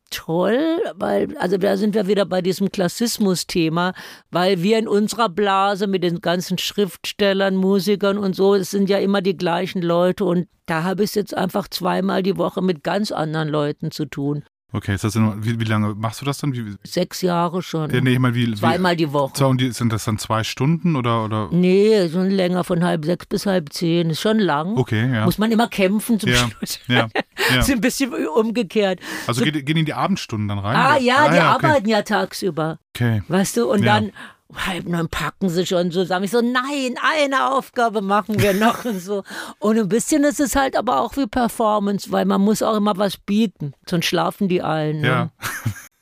toll, weil, also da sind wir wieder bei diesem Klassismus-Thema, weil wir in unserer Blase mit den ganzen Schriftstellern, Musikern und so, es sind ja immer die gleichen Leute und da habe ich es jetzt einfach zweimal die Woche mit ganz anderen Leuten zu tun. Okay, ist das denn, wie, wie lange machst du das dann? Wie, Sechs Jahre schon. ja, nee, ich meine, wie, Zweimal die Woche. So, und die, sind das dann zwei Stunden oder? oder? Nee, schon länger, von halb sechs bis halb zehn. Ist schon lang. Okay, ja. Muss man immer kämpfen zum Ja, Schluss. ja, ja. Ist ein bisschen umgekehrt. Also geht, gehen in die Abendstunden dann rein? Ah ja, die okay. arbeiten ja tagsüber. Okay. Weißt du, und Ja. Dann halb neun packen sie schon so, sagen ich so, nein, eine Aufgabe machen wir noch und so. Und ein bisschen ist es halt aber auch wie Performance, weil man muss auch immer was bieten, sonst schlafen die allen. Ne? Ja,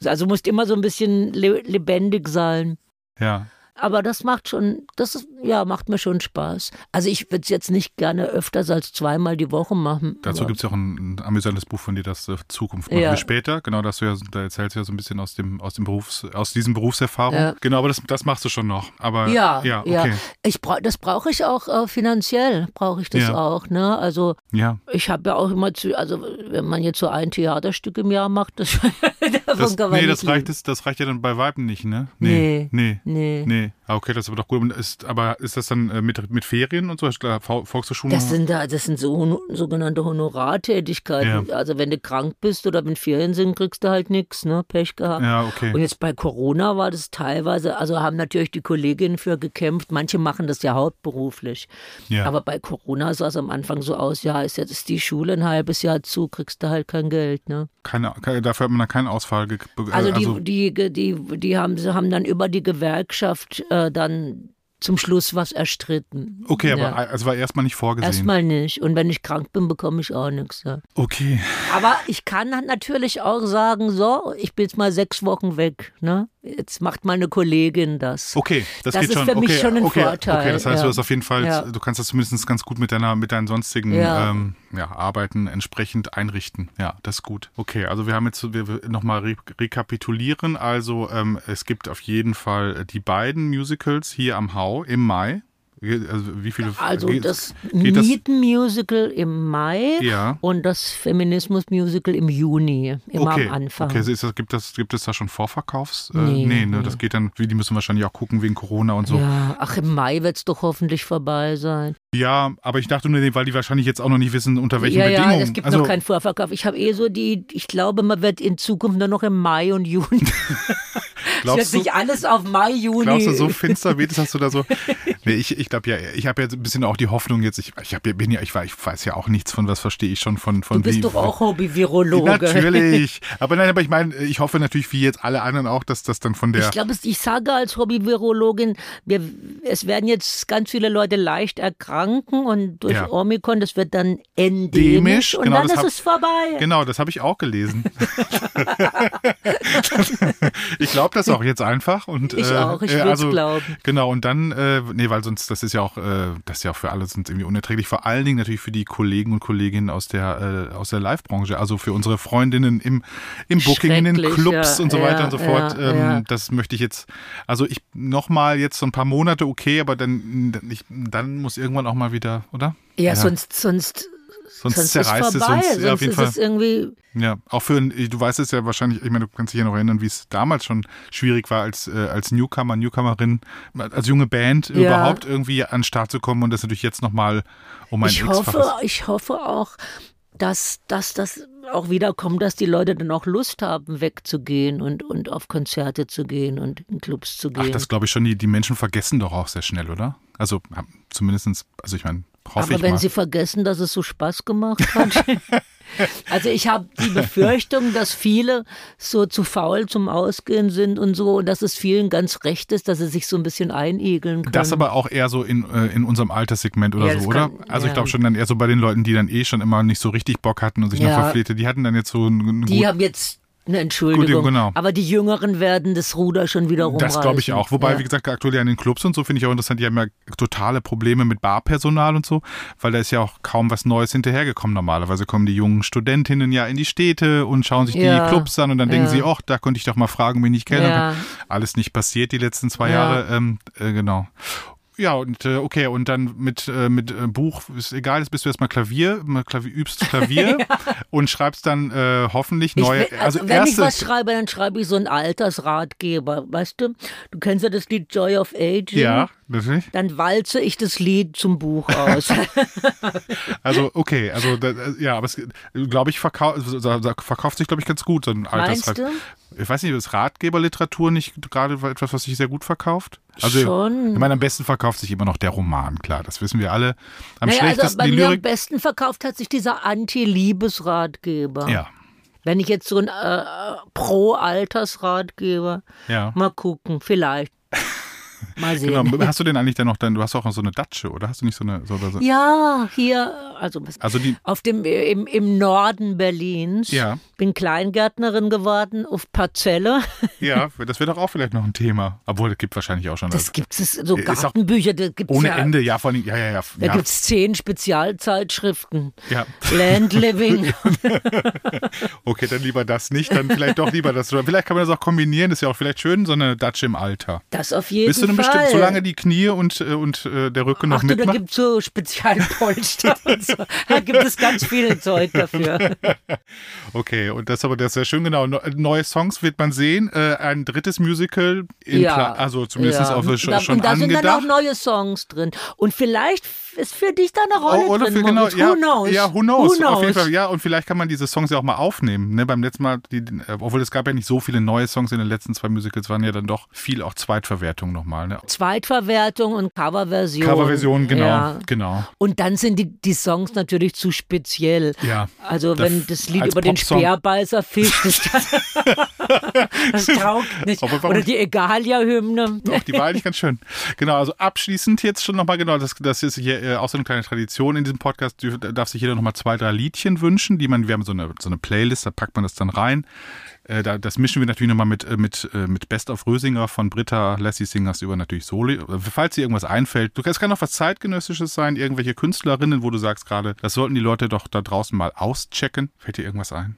Also musst immer so ein bisschen le lebendig sein. ja. Aber das macht schon, das ist, ja, macht mir schon Spaß. Also ich würde es jetzt nicht gerne öfters als zweimal die Woche machen. Dazu gibt es ja auch ein, ein amüsantes Buch von dir, das äh, Zukunft machen Ja. wir später. Genau, das du ja, da erzählst du ja so ein bisschen aus dem, aus dem Berufs, aus diesem Berufserfahrung. Ja. Genau, aber das, das machst du schon noch. Aber Ja, ja, ja. okay. Ich brauch, das brauche ich auch äh, finanziell, brauche ich das Ja. auch. Ne? Also Ja. ich habe ja auch immer zu, also wenn man jetzt so ein Theaterstück im Jahr macht, das, davon Das, kann man nee, das reicht, das, das reicht ja dann bei Weiben nicht, ne? Nee. Nee. Nee. Nee. Ah, okay, das ist aber doch gut. Ist, aber ist das dann äh, mit, mit Ferien und so? Ich glaube, Vol- Volkshochschule? Das sind da, das sind so sogenannte Honorartätigkeiten. Also wenn du krank bist oder wenn Ferien sind, kriegst du halt nichts, ne? Pech gehabt. ja, okay. Und jetzt bei Corona war das teilweise, also haben natürlich die Kolleginnen für gekämpft. Manche machen das ja hauptberuflich. Ja. Aber bei Corona sah es am Anfang so aus, ja, ist jetzt ist die Schule ein halbes Jahr zu, kriegst du halt kein Geld, ne? Keine, dafür hat man dann keinen Ausfall. ge- be- Also die, die, die, die haben, haben dann über die Gewerkschaft äh, dann zum Schluss was erstritten. Okay, aber Ja. also war erstmal nicht vorgesehen. Erstmal nicht. Und wenn ich krank bin, bekomme ich auch nichts. Ja. okay. Aber ich kann natürlich auch sagen, so, ich bin jetzt mal sechs Wochen weg. Ne? Jetzt macht meine Kollegin das. Okay, das, Das geht ist schon. für mich okay, schon ein okay, Vorteil, Okay, das heißt, ja. du hast auf jeden Fall, du kannst das zumindest ganz gut mit deiner, mit deinen sonstigen Ja. ähm, Arbeiten entsprechend einrichten. Ja, das ist gut. Okay, also wir haben jetzt, nochmal re rekapitulieren. Also ähm, es gibt auf jeden Fall die beiden Musicals hier am Hau im Mai. Also wie viele? Also geht- das geht Mietenmusical im Mai Ja. und das Feminismusmusical im Juni, immer okay, am Anfang. Okay, ist das, gibt, das, gibt es da schon Vorverkaufs? Äh, Nee, nee, ne, nee. das geht dann, die müssen wahrscheinlich auch gucken wegen Corona und so. Ja, ach, im Mai wird es doch hoffentlich vorbei sein. Ja, aber ich dachte nur, nee, weil die wahrscheinlich jetzt auch noch nicht wissen, unter welchen ja, Bedingungen. ja, es gibt also, noch keinen Vorverkauf. Ich habe eh so die, ich glaube, man wird in Zukunft nur noch im Mai und Juni. glaubst du, sich alles auf Mai, Juni. Glaubst du, so finster wird es, hast du da so? Nee, ich, ich glaube ja, ich habe so ein bisschen auch die Hoffnung jetzt, ich, ich, hab, ja- bin ja, ich, weiß- ich weiß ja auch nichts von, was verstehe ich schon von, von du bist wie. doch auch Hobby-Virologe. Natürlich. Aber nein, aber ich meine, ich hoffe natürlich, wie jetzt alle anderen auch, dass das dann von der. Ich glaube, ich sage als Hobby-Virologin, wir, es werden jetzt ganz viele Leute leicht erkranken und durch Ja. Omikron, das wird dann endemisch Demisch, und genau, dann ist hab- es vorbei. Genau, das habe ich auch gelesen. ich glaube das auch jetzt einfach und Ich äh, auch, ich äh, will's glauben. Genau und dann, äh, nee, weil sonst das ist ja auch, äh, das ist ja auch für alle sonst irgendwie unerträglich. Vor allen Dingen natürlich für die Kollegen und Kolleginnen aus der äh, aus der Live-Branche, also für unsere Freundinnen im im Booking, in den Clubs ja, und so weiter ja, und so fort. ja, ähm. Das möchte ich jetzt, also ich noch mal jetzt so ein paar Monate okay, aber dann dann, ich, dann muss irgendwann auch mal wieder, oder? Ja, sonst, sonst, Sonst, sonst ist zerreißt es vorbei. uns. sonst Ja, auf jeden ist Fall. es irgendwie, Ja, auch für, ein- du weißt es ja wahrscheinlich, ich meine, du kannst dich ja noch erinnern, wie es damals schon schwierig war, als, äh, als Newcomer, Newcomerin, als junge Band Ja. überhaupt irgendwie an den Start zu kommen und das natürlich jetzt nochmal um ein ich hoffe, ich hoffe auch, dass, dass das auch wiederkommt, dass die Leute dann auch Lust haben, wegzugehen und, und auf Konzerte zu gehen und in Clubs zu gehen. Ach, das glaube ich schon, die, die Menschen vergessen doch auch sehr schnell, oder? Also zumindest, also ich meine, hoffe Aber ich wenn mal. sie vergessen, dass es so Spaß gemacht hat. also ich habe die Befürchtung, dass viele so zu faul zum Ausgehen sind und so, und dass es vielen ganz recht ist, dass sie sich so ein bisschen einigeln können. das aber auch eher so in, äh, in unserem Alterssegment oder Ja, so, oder? kann- also ich ja. glaube schon dann eher so bei den Leuten, die dann eh schon immer nicht so richtig Bock hatten und sich noch Ja. verpflichtet, die hatten dann jetzt so einen die guten haben jetzt eine Entschuldigung. Gut, genau. Aber die Jüngeren werden das Ruder schon wieder rumreißen. Das glaube ich auch. Wobei, ja. wie gesagt, aktuell ja in den Clubs und so finde ich auch interessant, die haben ja totale Probleme mit Barpersonal und so, weil da ist ja auch kaum was Neues hinterhergekommen. Normalerweise kommen die jungen Studentinnen ja in die Städte und schauen sich Ja. die Clubs an und dann denken Ja. sie, ach, da könnte ich doch mal fragen, wen ich kenne. Alles nicht passiert die letzten zwei Ja. Jahre. Ähm, äh, genau. Ja, und äh, okay, und dann mit, äh, mit äh, Buch, ist egal, jetzt bist du erstmal Klavier, mal Klavier übst Klavier und schreibst dann äh, hoffentlich Ich neue, will- also wenn erste, ich was schreibe, dann schreibe ich so einen Altersratgeber, weißt du? Du kennst ja das Lied Joy of Aging. ja, natürlich. Dann walze ich das Lied zum Buch aus. Also okay, also da, ja, aber es glaube ich verkau verkauft sich glaube ich ganz gut so ein Meinst Altersrat. du? Ich weiß nicht, ist Ratgeberliteratur nicht gerade etwas, was sich sehr gut verkauft? Also Schon. ich meine, am besten verkauft sich immer noch der Roman, klar, das wissen wir alle. Am naja, also schlechtesten bei die mir am Lyrik. besten verkauft hat sich dieser Anti-Liebesratgeber. Ja, Wenn ich jetzt so ein äh, Pro-Altersratgeber, ja. mal gucken, vielleicht. Mal sehen. Genau. Hast du denn eigentlich dann noch, dann, du hast auch noch so eine Datsche, oder hast du nicht so eine, so, so Ja, hier, also also die, auf dem im, im Norden Berlins. Ja. Bin Kleingärtnerin geworden auf Parzelle. ja, das wäre doch auch vielleicht noch ein Thema. Obwohl, es gibt wahrscheinlich auch schon. Das gibt es, so auch Gartenbücher, da gibt es ohne ja, Ende, ja, vor allem, ja, ja, ja. Da ja, gibt es zehn Spezialzeitschriften. ja. Land Living. Okay, dann lieber das nicht, dann vielleicht doch lieber das. Vielleicht kann man das auch kombinieren, ist ja auch vielleicht schön, so eine Datsche im Alter. Das auf jeden Bist du denn Fall. Bestimmt, solange die Knie und, äh, und äh, der Rücken noch Ach du, da mitmachen? gibt es so Spezialpolster und so. Da gibt es ganz viel Zeug dafür. Okay, und das aber das sehr schön, genau. Ne- Neue Songs wird man sehen. Äh, ein drittes Musical, in Ja. Also zumindest ja. auf da, schon, schon und da sind dann auch angedacht. neue Songs drin. Und vielleicht ist für dich da eine Rolle Oh, oder drin. für, genau, ja, who knows? ja, who knows? Who knows? Auf jeden Fall, ja, und vielleicht kann man diese Songs ja auch mal aufnehmen. Ne? Beim letzten Mal, die, äh, obwohl es gab ja nicht so viele neue Songs in den letzten zwei Musicals, waren ja dann doch viel auch Zweitverwertung nochmal. Ne? Zweitverwertung und Coverversion. Coverversion, genau, Ja. genau. Und dann sind die, die Songs natürlich zu speziell. Ja. Also wenn das Lied als über den. Speerbeißer fischt, das, das taugt nicht. Oder die Egalia-Hymne. Doch, die war eigentlich ganz schön. Genau, also abschließend jetzt schon nochmal, genau, das, das ist hier äh, auch so eine kleine Tradition in diesem Podcast. darf sich jeder nochmal zwei, drei Liedchen wünschen, die man, wir haben so eine, so eine Playlist, da packt man das dann rein. Äh, da, das mischen wir natürlich nochmal mit, äh, mit, äh, mit Best of Rösinger von Britta, Lassie Singers über natürlich Solo. Äh, Falls dir irgendwas einfällt, du, es kann auch was Zeitgenössisches sein, irgendwelche Künstlerinnen, wo du sagst gerade, das sollten die Leute doch da draußen mal auschecken. Fällt dir irgendwas ein?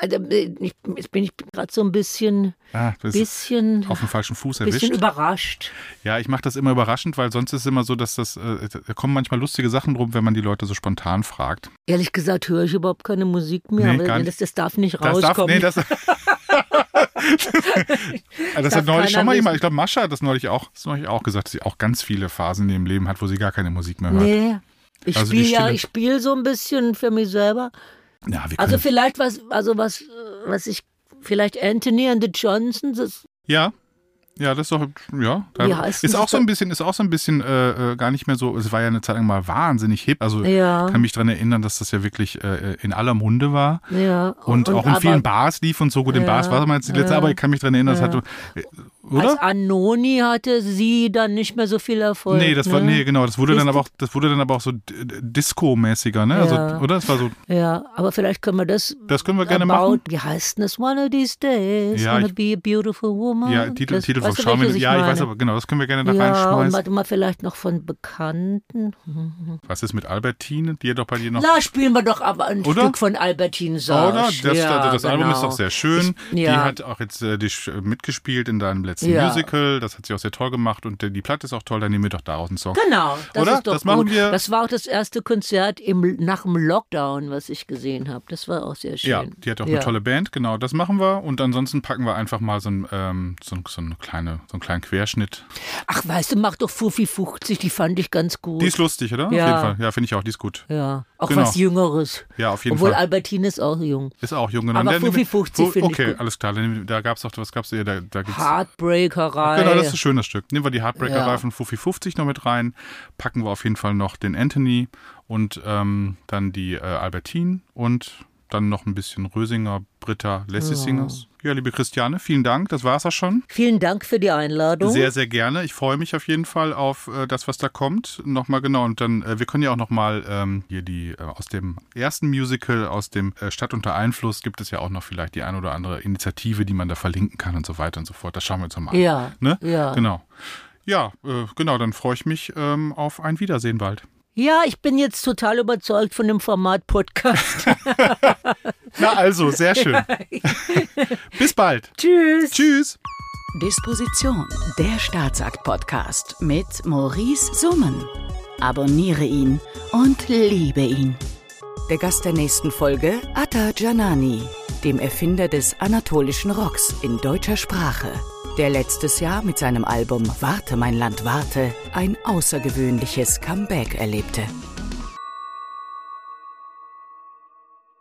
Also, äh, ich, jetzt bin ich gerade so ein bisschen, Ah, bisschen, auf dem falschen Fuß erwischt. bisschen überrascht. Ja, ich mache das immer überraschend, weil sonst ist es immer so, dass das, äh, da kommen manchmal lustige Sachen drum, wenn man die Leute so spontan fragt. Ehrlich gesagt höre ich überhaupt keine Musik mehr. Nee, aber das, das darf nicht Das darf, rauskommen. nee, das, das Darf hat neulich schon mal jemand, ich glaube, Mascha hat das neulich auch, das neulich auch gesagt, dass sie auch ganz viele Phasen in ihrem Leben hat, wo sie gar keine Musik mehr hört. nee. Ich Also spiele ja, ich spiele so ein bisschen für mich selber. Ja, Also vielleicht was, also was, äh, was ich, vielleicht Anthony and the Johnsons, das, ja. Ja, das ist doch, ja. Heißt ist das auch so ein bisschen, ist auch so ein bisschen äh, äh, gar nicht mehr so, es war ja eine Zeit lang mal wahnsinnig hip. Also Ja. kann mich daran erinnern, dass das ja wirklich äh, in aller Munde war. ja. Und, auch in aber vielen Bars lief und so gut in Ja, Bars war man jetzt die letzte, ja, aber ich kann mich daran erinnern, das ja. hatte, äh, Als oder? Anoni hatte sie dann nicht mehr so viel Erfolg. Nee, das war, ne? nee, genau, das wurde dann aber auch, das wurde dann aber auch so Disco-mäßiger, ne? Also, Ja. oder? Das war so, Ja, aber vielleicht können wir das. das können wir gerne machen. Wie heißt denn das? One of these days, Ja, wanna ich- be a beautiful woman. Ja, Titel, das, Titel schauen wir, welches ja, ich weiß aber, genau, das können wir gerne da Ja, reinschmeißen. warte mal, vielleicht noch von Bekannten. Was ist mit Albertine? Die hat doch bei dir noch. Na, spielen wir doch aber ein Oder? Stück von Albertine Sage. Oder? Das, ja, also das Album genau. ist doch sehr schön. Ich- Die ja. hat auch jetzt äh, die, sch- mitgespielt in deinem letzten Ja. Musical. Das hat sie auch sehr toll gemacht und die Platte ist auch toll. Dann nehmen wir doch daraus einen Song. Genau, das Oder? ist doch Das machen gut. wir- Das war auch das erste Konzert im, nach dem Lockdown, was ich gesehen habe. Das war auch sehr schön. Ja, die hat auch Ja. eine tolle Band, genau, das machen wir. Und ansonsten packen wir einfach mal so, ein, ähm, so, ein, so, eine kleine, so einen kleinen Querschnitt. Ach, weißt du, mach doch Fufi 50, die fand ich ganz gut. Die ist lustig, oder? Auf Ja. jeden Fall. Ja, finde ich auch, die ist gut. ja, auch Genau. was Jüngeres. Ja, auf jeden Obwohl Fall. Albertine ist auch jung. Ist auch jung, genau. Aber wir- 50 finde ich Okay, alles klar. Da gab es doch, was gab's da? Da, da gibt's, Heartbreakerei. Genau, das ist ein schönes Stück. Nehmen wir die Heartbreaker-Reihe Ja. von Fufi 50 noch mit rein. Packen wir auf jeden Fall noch den Anthony und ähm, dann die äh, Albertine und dann noch ein bisschen Rösinger, Britta, Lassie Singers. Ja, liebe Christiane, vielen Dank. Das war's auch schon. Vielen Dank für die Einladung. Sehr, sehr gerne. Ich freue mich auf jeden Fall auf äh, das, was da kommt. Nochmal genau. Und dann, äh, wir können ja auch nochmal ähm, hier die äh, aus dem ersten Musical, aus dem äh, Stadt unter Einfluss, gibt es ja auch noch vielleicht die ein oder andere Initiative, die man da verlinken kann und so weiter und so fort. Das schauen wir uns nochmal an. Ja, Ne? ja. Genau. Ja, äh, genau, dann freue ich mich ähm, auf ein Wiedersehen bald. Ja, ich bin jetzt total überzeugt von dem Format Podcast. Na also, sehr schön. Bis bald. Tschüss. Tschüss. Disposition, der Staatsakt-Podcast mit Maurice Summen. Abonniere ihn und liebe ihn. Der Gast der nächsten Folge, Atta Janani, dem Erfinder des anatolischen Rocks in deutscher Sprache, der letztes Jahr mit seinem Album Warte mein Land warte ein außergewöhnliches Comeback erlebte.